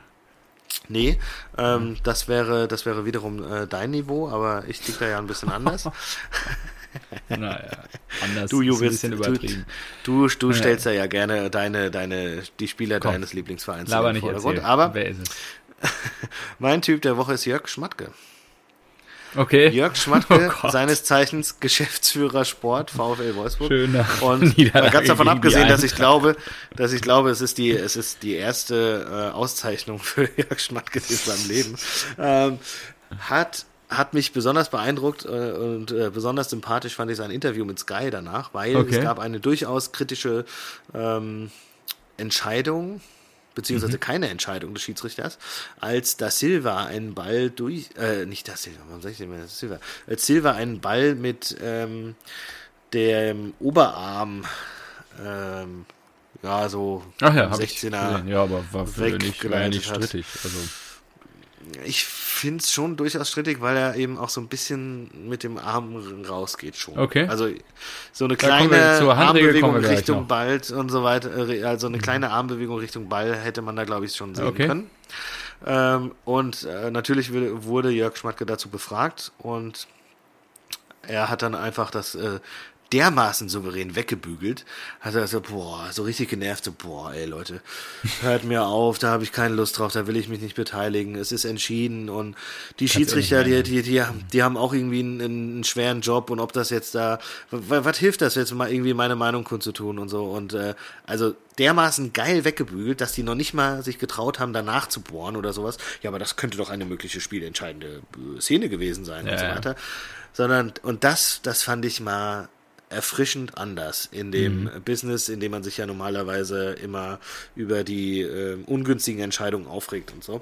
Nee, ähm, das wäre das wäre wiederum äh, dein Niveau, aber ich tick da ja ein bisschen anders. Naja, anders Du, ist ein du, übertrieben. du, du stellst ja, ja gerne deine, deine, die Spieler Komm. deines Lieblingsvereins in den Vordergrund. erzählen. Aber Wer ist es? mein Typ der Woche ist Jörg Schmatke. Okay. Jörg Schmatke, Oh seines Zeichens Geschäftsführer Sport, VfL Wolfsburg. Schöne Und ganz davon abgesehen, dass ich glaube, dass ich glaube, es ist die, es ist die erste äh, Auszeichnung für Jörg Schmatke in seinem Leben. Ähm, hat hat mich besonders beeindruckt äh, und äh, besonders sympathisch fand ich sein Interview mit Sky danach, weil Okay. es gab eine durchaus kritische ähm, Entscheidung, beziehungsweise keine Entscheidung des Schiedsrichters, als da Silva einen Ball durch, äh, nicht da Silva, warum sag ich denn mehr das Silva, als Silva einen Ball mit ähm, dem Oberarm, ähm, ja, so Ach ja, im hab ich 16er. gesehen. Ja, aber war für nicht, war ja nicht strittig. Also, Ich finde es schon durchaus strittig, weil er eben auch so ein bisschen mit dem Arm rausgeht schon. Okay. Also so eine kleine Armbewegung Richtung. Mhm. Ball und so weiter, äh, also eine kleine Armbewegung Richtung Ball hätte man da, glaube ich, schon sehen Okay. können. Ähm, und äh, natürlich wurde wurde Jörg Schmatke dazu befragt und er hat dann einfach das äh, dermaßen souverän weggebügelt, hat er so, boah, so richtig genervt, so, boah, ey Leute, hört mir auf, da habe ich keine Lust drauf, da will ich mich nicht beteiligen, es ist entschieden und die Schiedsrichter, ehrlich die, die, die, haben- die haben auch irgendwie einen, einen schweren Job und ob das jetzt da, was, hilft das jetzt mal irgendwie meine Meinung kundzutun und so und äh, also dermaßen geil weggebügelt, dass die noch nicht mal sich getraut haben, danach zu bohren oder sowas. Ja, aber das könnte doch eine mögliche spielentscheidende äh, Szene gewesen sein Ja, und so ja. weiter. Sondern, und das, das fand ich mal erfrischend anders in dem Mhm. Business, in dem man sich ja normalerweise immer über die äh, ungünstigen Entscheidungen aufregt und so.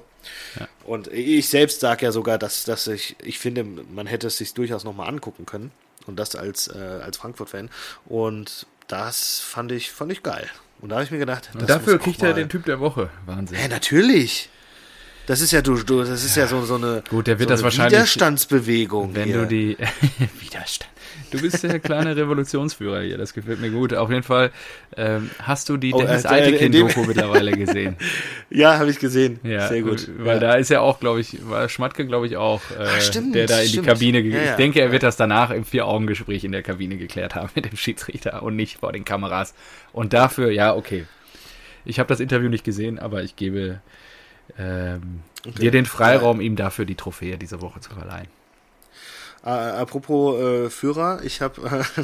Und ich selbst sage ja sogar, dass, dass ich, ich finde, man hätte es sich durchaus nochmal angucken können. Und das als, äh, als Frankfurt-Fan. Und das fand ich, fand ich geil. Und da habe ich mir gedacht, und das dafür kriegt er den Typ der Woche. Wahnsinn. Hä, natürlich. Das ist ja du, du das ist ja, so, so eine, Gut, der wird so das wahrscheinlich- Widerstandsbewegung. Wenn hier. du die Widerstand. Du bist der kleine Revolutionsführer hier, das gefällt mir gut. Auf jeden Fall ähm, hast du die Oh, Dennis äh, äh, in dem- Eitekin-Doku mittlerweile gesehen. Ja, habe ich gesehen. Ja, Sehr gut. Weil ja. da ist ja auch, glaube ich, war Schmatke, glaube ich, auch, äh, Ach, stimmt, der da in stimmt. die Kabine, Ja, ja. ich denke, er wird das danach im Vier-Augen-Gespräch in der Kabine geklärt haben mit dem Schiedsrichter und nicht vor den Kameras. Und dafür, ja, okay. Ich habe das Interview nicht gesehen, aber ich gebe ähm, dir den Freiraum, ihm dafür die Trophäe diese Woche zu verleihen. Äh, apropos äh, Führer, ich habe äh,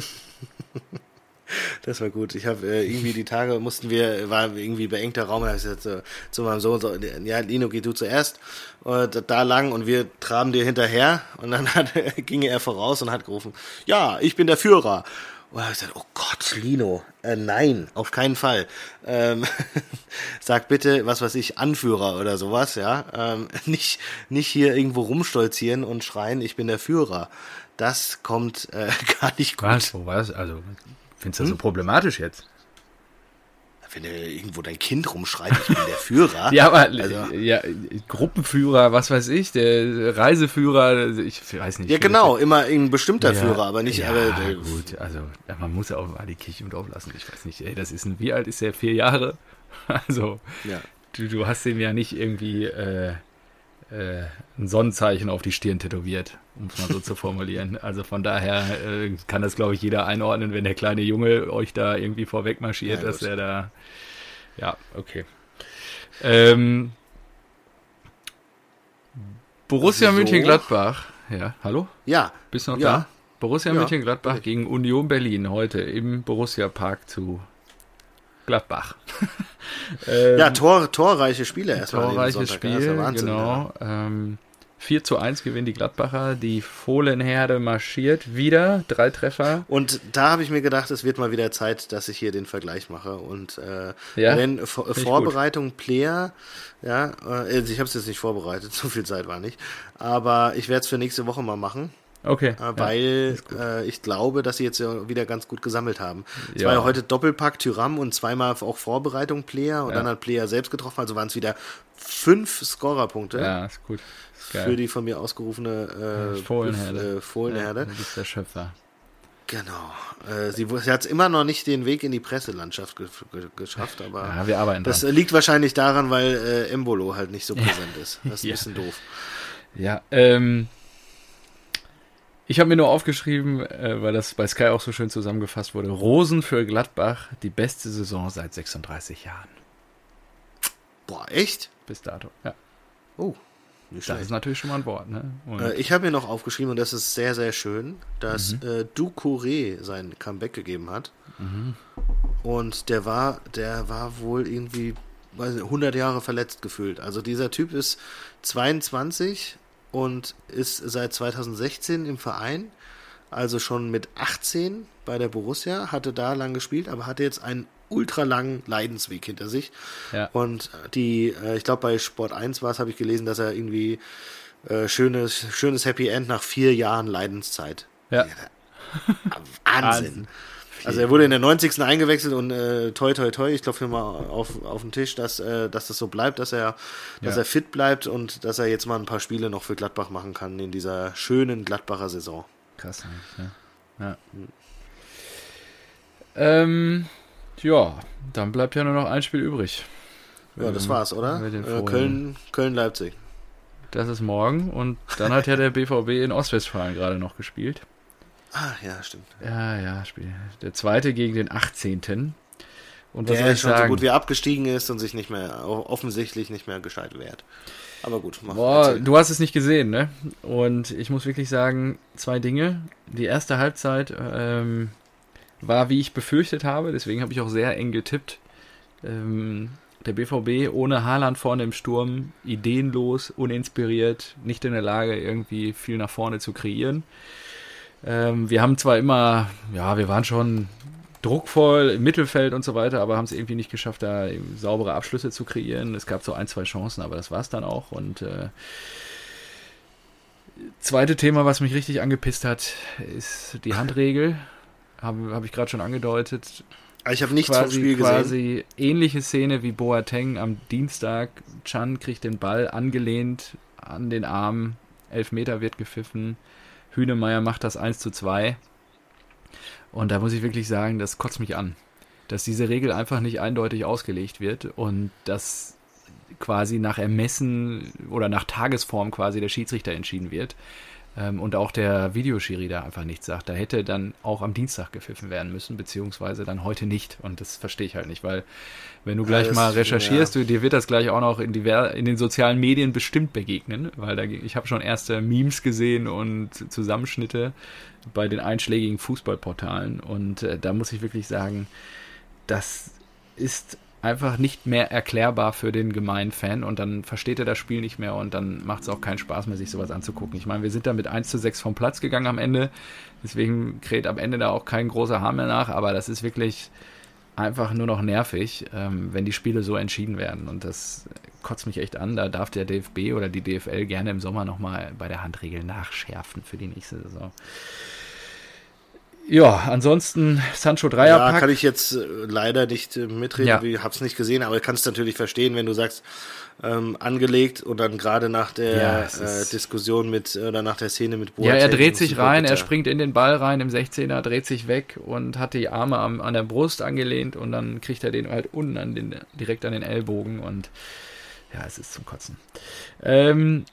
das war gut. Ich habe äh, irgendwie die Tage mussten wir war irgendwie beengter Raum, da hab ich gesagt so, zu meinem Sohn so, ja Lino, geh du zuerst äh, da- da lang und wir traben dir hinterher und dann hat, ging er voraus und hat gerufen, ja, ich bin der Führer. Und da hab ich gesagt, oh Gott, Lino, äh, nein, auf keinen Fall. Ähm, sag bitte, was weiß ich, Anführer oder sowas, ja. Ähm, nicht, nicht hier irgendwo rumstolzieren und schreien, ich bin der Führer. Das kommt äh, gar nicht gut. Was? Wo was? Also, findest du das Hm? so problematisch jetzt? Wenn du irgendwo dein Kind rumschreit, ich bin der Führer. Ja, aber Also- ja, Gruppenführer, was weiß ich, der Reiseführer, ich weiß nicht. Ja, genau, immer ein bestimmter Ja, Führer, aber nicht, ja, aber, äh, gut, also man muss ja auch mal die Kirche im Dorf lassen. Ich weiß nicht, ey, das ist ein, wie alt ist der? Vier Jahre? Also, ja. du, du hast dem ja nicht irgendwie äh, äh, ein Sonnenzeichen auf die Stirn tätowiert, um es mal so zu formulieren. Also von daher äh, kann das, glaube ich, jeder einordnen, wenn der kleine Junge euch da irgendwie vorweg marschiert, Ja, dass er da. Ja, okay. Ähm, Borussia So. München-Gladbach. Ja, hallo? ja, Bist du noch Ja. da? Borussia Ja. Mönchengladbach gegen Union Berlin heute im Borussia Park zu Gladbach. ähm, ja, Tor, torreiche Spiele erstmal. torreiches Spiel, ja Wahnsinn, genau. Ähm, 4 zu 1 gewinnen die Gladbacher. Die Fohlenherde marschiert wieder. Drei Treffer. Und da habe ich mir gedacht, es wird mal wieder Zeit, dass ich hier den Vergleich mache. Und äh, Ja, wenn ich Vorbereitung Player, ja, äh, ich habe es jetzt nicht vorbereitet, so viel Zeit war nicht. Aber ich werde es für nächste Woche mal machen, Okay. äh, ja. weil äh, ich glaube, dass sie jetzt ja wieder ganz gut gesammelt haben. Es war Ja. ja heute Doppelpack Tyram und zweimal auch Vorbereitung Player und Ja. dann hat Player selbst getroffen, also waren es wieder fünf Scorerpunkte ja, ist gut. Ist für die von mir ausgerufene äh, Fohlenherde. Äh, Fohlenherde. Ja, du bist der Schöpfer. Genau. Äh, sie sie hat es immer noch nicht den Weg in die Presselandschaft ge ge geschafft, aber Ja, wir arbeiten das dran. liegt wahrscheinlich daran, weil äh, Embolo halt nicht so präsent ist. Das ist ein Ja. bisschen doof. Ja, ähm, ich habe mir nur aufgeschrieben, äh, weil das bei Sky auch so schön zusammengefasst wurde. Rosen für Gladbach, die beste Saison seit 36 Jahren. Boah, echt? Bis dato. Ja, Oh, nicht das schlecht. ist natürlich schon mal ein Wort, ne? Äh, ich habe mir noch aufgeschrieben, und das ist sehr, sehr schön, dass Mhm. äh, Ducouré sein Comeback gegeben hat. Mhm. Und der war, der war wohl irgendwie weiß nicht, 100 Jahre verletzt gefühlt. Also dieser Typ ist 22 und ist seit 2016 im Verein. Also schon mit 18 bei der Borussia, hatte da lang gespielt, aber hatte jetzt einen ultralangen Leidensweg hinter sich. Ja. Und die, äh, ich glaube bei Sport 1 war es, habe ich gelesen, dass er irgendwie äh, schönes, schönes Happy End nach vier Jahren Leidenszeit. ja. Wahnsinn. Wahnsinn. Also er wurde in der 90. eingewechselt und äh, toi toi toi, ich klopfe mir mal auf, auf den Tisch, dass, äh, dass das so bleibt, dass er, dass Ja. er fit bleibt und dass er jetzt mal ein paar Spiele noch für Gladbach machen kann in dieser schönen Gladbacher Saison. Krass eigentlich, ja. ja. Ähm, ja, dann bleibt ja nur noch ein Spiel übrig. Ja, das war's, oder? Äh. Köln, Köln, Leipzig. Das ist morgen und dann hat ja der BVB in Ostwestfalen gerade noch gespielt. Ah, ja, stimmt. Ja, ja, Spiel. Der zweite gegen den 18. Und was soll Der ich schon so sagen? gut wie abgestiegen ist und sich nicht mehr, offensichtlich nicht mehr gescheit wehrt. Aber gut, mach Boah, erzähl. du hast es nicht gesehen, ne? Und ich muss wirklich sagen, zwei Dinge. Die erste Halbzeit ähm, war, wie ich befürchtet habe, deswegen habe ich auch sehr eng getippt. Ähm, der BVB ohne Haaland vorne im Sturm, ideenlos, uninspiriert, nicht in der Lage, irgendwie viel nach vorne zu kreieren. Ähm, wir haben zwar immer, ja, wir waren schon druckvoll im Mittelfeld und so weiter, aber haben es irgendwie nicht geschafft, da saubere Abschlüsse zu kreieren. Es gab so ein, zwei Chancen, aber das war es dann auch. Und äh, zweite Thema, was mich richtig angepisst hat, ist die Handregel. Habe hab ich gerade schon angedeutet. Aber ich habe nichts vom Spiel gesehen. quasi ähnliche Szene wie Boateng am Dienstag. Chan kriegt den Ball angelehnt an den Arm. Elfmeter wird gepfiffen. Hünemeyer macht das 1 zu 2. Und da muss ich wirklich sagen, das kotzt mich an. Dass diese Regel einfach nicht eindeutig ausgelegt wird und dass quasi nach Ermessen oder nach Tagesform quasi der Schiedsrichter entschieden wird. Ähm, und auch der Videoschiri da einfach nichts sagt. Da hätte dann auch am Dienstag gepfiffen werden müssen, beziehungsweise dann heute nicht. Und das verstehe ich halt nicht, weil wenn du gleich das- mal recherchierst, du, dir wird das gleich auch noch in, diver in den sozialen Medien bestimmt begegnen, weil da, ich habe schon erste Memes gesehen und Zusammenschnitte bei den einschlägigen Fußballportalen. Und äh, da muss ich wirklich sagen, das ist einfach nicht mehr erklärbar für den gemeinen Fan und dann versteht er das Spiel nicht mehr und dann macht es auch keinen Spaß mehr, sich sowas anzugucken. Ich meine, wir sind da mit 1 zu 6 vom Platz gegangen am Ende, deswegen kräht am Ende da auch kein großer Haar mehr nach, aber das ist wirklich einfach nur noch nervig, ähm, wenn die Spiele so entschieden werden und das kotzt mich echt an. Da darf der DFB oder die DFL gerne im Sommer nochmal bei der Handregel nachschärfen für die nächste Saison. Ja, ansonsten Sancho Ja, Dreierpack. kann ich jetzt äh, leider nicht äh, mitreden, Ja. ich hab's nicht gesehen, aber kannst natürlich verstehen, wenn du sagst, ähm, angelegt und dann gerade nach der Ja, es äh, Diskussion mit oder nach der Szene mit ja, er Boateng dreht sich rein, er springt in den Ball rein im 16er, dreht sich weg und hat die Arme am, an der Brust angelehnt und dann kriegt er den halt unten an den, direkt an den Ellbogen und ja, es ist zum Kotzen. Ähm,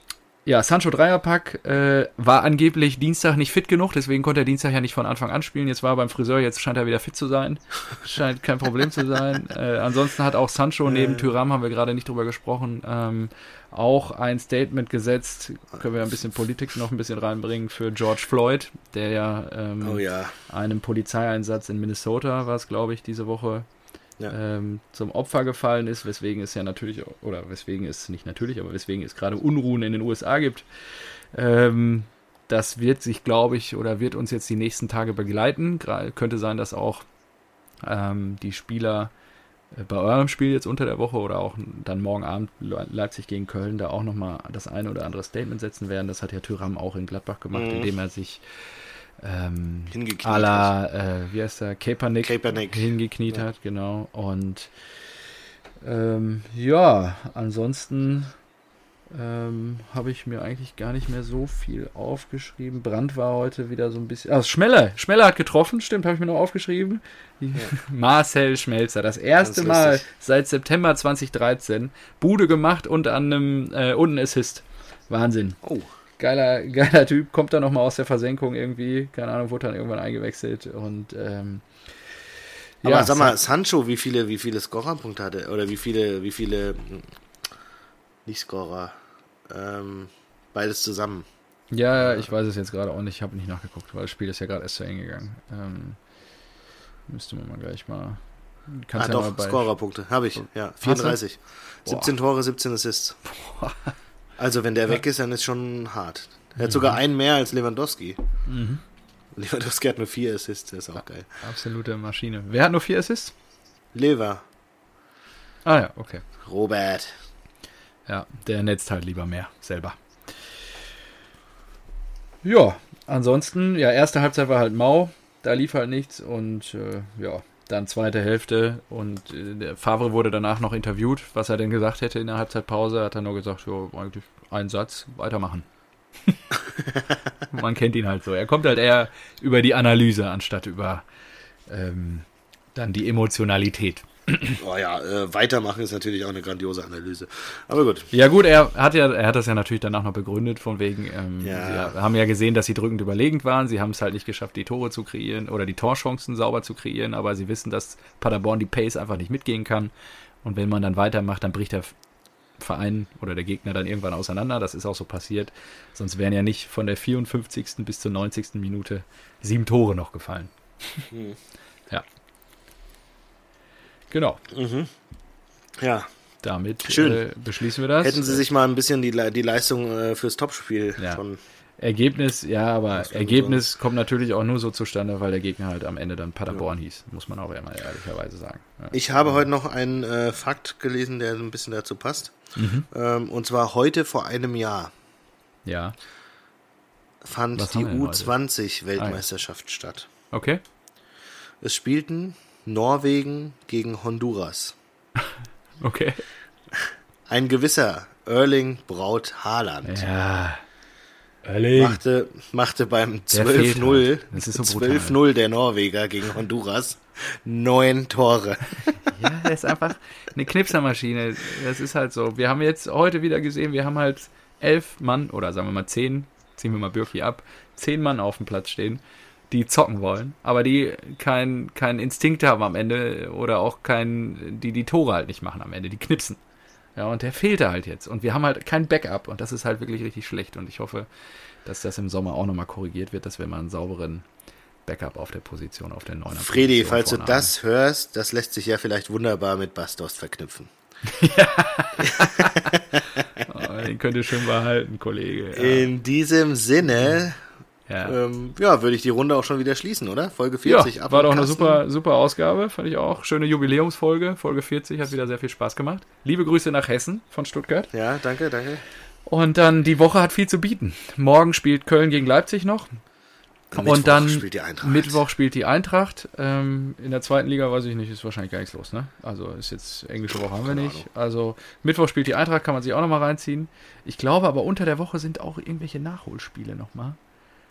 ja, Sancho Dreierpack äh, war angeblich Dienstag nicht fit genug, deswegen konnte er Dienstag ja nicht von Anfang an spielen. Jetzt war er beim Friseur, jetzt scheint er wieder fit zu sein. Scheint kein Problem zu sein. Äh, ansonsten hat auch Sancho neben Tyram, haben wir gerade nicht drüber gesprochen, ähm, auch ein Statement gesetzt. Können wir ein bisschen Politik noch ein bisschen reinbringen für George Floyd, der ja, ähm, Oh ja. einem Polizeieinsatz in Minnesota war es, glaube ich, diese Woche Ja. ähm, zum Opfer gefallen ist, weswegen es ja natürlich, oder weswegen es nicht natürlich, aber weswegen es gerade Unruhen in den USA gibt. Ähm, das wird sich, glaube ich, oder wird uns jetzt die nächsten Tage begleiten. Gra könnte sein, dass auch ähm, die Spieler äh, bei eurem Spiel jetzt unter der Woche oder auch dann morgen Abend Le Leipzig gegen Köln da auch nochmal das eine oder andere Statement setzen werden. Das hat ja Thüram auch in Gladbach gemacht, Mhm. indem er sich ähm, Hingekniet à la, äh, wie heißt der, Kaepernick, Kaepernick. hingekniet Ja. hat, genau. Und ähm, ja, ansonsten ähm, habe ich mir eigentlich gar nicht mehr so viel aufgeschrieben. Brand war heute wieder so ein bisschen. Ah, Schmeller. Schmeller hat getroffen, stimmt, habe ich mir noch aufgeschrieben. Marcel Schmelzer, das erste Ganz Mal seit September 2013. Bude gemacht und an einem äh, und ein Assist. Wahnsinn. Oh. Geiler, geiler Typ, kommt dann nochmal aus der Versenkung irgendwie. Keine Ahnung, wurde dann irgendwann eingewechselt und ähm, Aber sag mal, San- Sancho, wie viele, wie viele Scorerpunkte hatte? Oder wie viele, wie viele, hm, nicht Scorer, ähm, beides zusammen. Ja, ja, ich weiß es jetzt gerade auch nicht, ich habe nicht nachgeguckt, weil das Spiel ist ja gerade erst zu Ende gegangen. Ähm, müsste man mal gleich mal. Ah, Kannst ja mal doch. Scorerpunkte, habe ich, ja, du? 34. Boah. 17 Tore, 17 Assists. Also, wenn der weg ist, dann ist schon hart. Er hat sogar einen mehr als Lewandowski. Mhm. Lewandowski hat nur vier Assists, das ist auch geil. Absolute Maschine. Wer hat nur vier Assists? Lever, Ah ja, okay. Robert. Ja, der netzt halt lieber mehr selber. Ja, ansonsten, ja, erste Halbzeit war halt mau, da lief halt nichts und äh, ja, dann zweite Hälfte und äh, Favre wurde danach noch interviewt, was er denn gesagt hätte in der Halbzeitpause, hat er nur gesagt, ja, eigentlich ein Satz, weitermachen. Man kennt ihn halt so. Er kommt halt eher über die Analyse anstatt über ähm, dann die Emotionalität. Oh ja, äh, weitermachen ist natürlich auch eine grandiose Analyse. Aber gut. Ja gut, er hat ja, er hat das ja natürlich danach noch begründet, von wegen, ähm, Ja. sie haben ja gesehen, dass sie drückend überlegend waren, sie haben es halt nicht geschafft, die Tore zu kreieren oder die Torchancen sauber zu kreieren, aber sie wissen, dass Paderborn die Pace einfach nicht mitgehen kann und wenn man dann weitermacht, dann bricht der Verein oder der Gegner dann irgendwann auseinander, das ist auch so passiert, sonst wären ja nicht von der 54. bis zur 90. Minute sieben Tore noch gefallen. Hm. Ja. Genau, Ja, damit Schön. Äh, beschließen wir das. hätten sie sich mal ein bisschen die, die Leistung äh, fürs Topspiel Ja. von. Ergebnis, ja, aber Ergebnis kommt natürlich auch nur so zustande, weil der Gegner halt am Ende dann Paderborn hieß, muss man auch immer ehrlicherweise sagen. Ja. Ich habe heute noch einen äh, Fakt gelesen, der ein bisschen dazu passt. Mhm. Ähm, und zwar heute vor einem Jahr ja, fand Was die haben wir denn heute? U20-Weltmeisterschaft statt. okay. Es spielten Norwegen gegen Honduras. Okay. Ein gewisser Erling Braut Haaland Ja. Erling. machte, machte beim Der fehlt 12-0 halt. So brutal. 12-0 der Norweger gegen Honduras neun Tore. Ja, er ist einfach eine Knipsermaschine. Das ist halt so. Wir haben jetzt heute wieder gesehen, wir haben halt elf Mann, oder sagen wir mal zehn, ziehen wir mal Birki ab, zehn Mann auf dem Platz stehen, die zocken wollen, aber die keinen kein Instinkt haben am Ende oder auch kein, die die Tore halt nicht machen am Ende, die knipsen. Ja, und der fehlte halt jetzt. Und wir haben halt kein Backup und das ist halt wirklich richtig schlecht. Und ich hoffe, dass das im Sommer auch nochmal korrigiert wird, dass wir mal einen sauberen Backup auf der Position, auf der 9 Fredi, falls du das hörst, das lässt sich ja vielleicht wunderbar mit Bastos verknüpfen. Oh, den könnt ihr schön behalten, Kollege. Ja, In diesem Sinne, ja. ähm, ja, würde ich die Runde auch schon wieder schließen, oder? Folge ja 40 ab war doch eine super, super Ausgabe, fand ich auch. Schöne Jubiläumsfolge, Folge 40, hat wieder sehr viel Spaß gemacht. Liebe Grüße nach Hessen von Stuttgart. Ja, danke, danke. Und dann die Woche hat viel zu bieten. Morgen spielt Köln gegen Leipzig noch. Mittwoch und dann spielt die Eintracht. Mittwoch spielt die Eintracht. Ähm, in der zweiten Liga weiß ich nicht, ist wahrscheinlich gar nichts los, ne? Also ist jetzt englische Woche haben wir nicht. Also Mittwoch spielt die Eintracht, kann man sich auch nochmal reinziehen. Ich glaube aber unter der Woche sind auch irgendwelche Nachholspiele nochmal.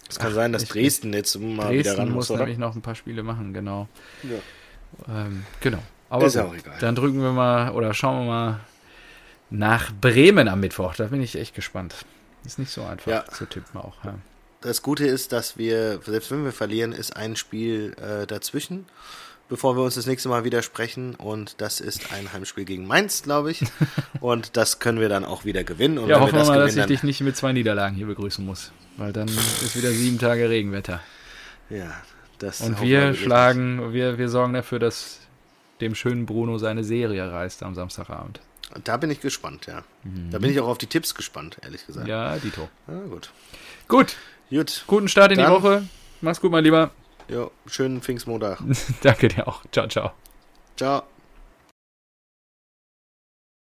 Es kann Ach, sein, dass ich, Dresden jetzt mal Dresden wieder ran muss. muss, nämlich noch ein paar Spiele machen, genau. Ja. Ähm, genau. Aber ist gut, auch egal. dann drücken wir mal oder schauen wir mal nach Bremen am Mittwoch. Da bin ich echt gespannt. Ist nicht so einfach Ja. zu tippen auch. Ja. Das Gute ist, dass wir, selbst wenn wir verlieren, ist ein Spiel äh, dazwischen, bevor wir uns das nächste Mal wieder sprechen. Und das ist ein Heimspiel gegen Mainz, glaube ich. Und das können wir dann auch wieder gewinnen. Und Ja, hoffen wir das mal, dass ich gewinnen, dich nicht mit zwei Niederlagen hier begrüßen muss. Weil dann ist wieder sieben Tage Regenwetter. ja, das Und wir schlagen, wir, wir sorgen dafür, dass dem schönen Bruno seine Serie reißt am Samstagabend. Da bin ich gespannt, ja. Da bin ich auch auf die Tipps gespannt, ehrlich gesagt. Mhm. Ja, Dito. Ah, gut. Gut, Gut. guten Start in die Dann- Woche. Mach's gut, mein Lieber. Jo, schönen Pfingstmontag. Danke dir auch. Ciao, ciao. Ciao.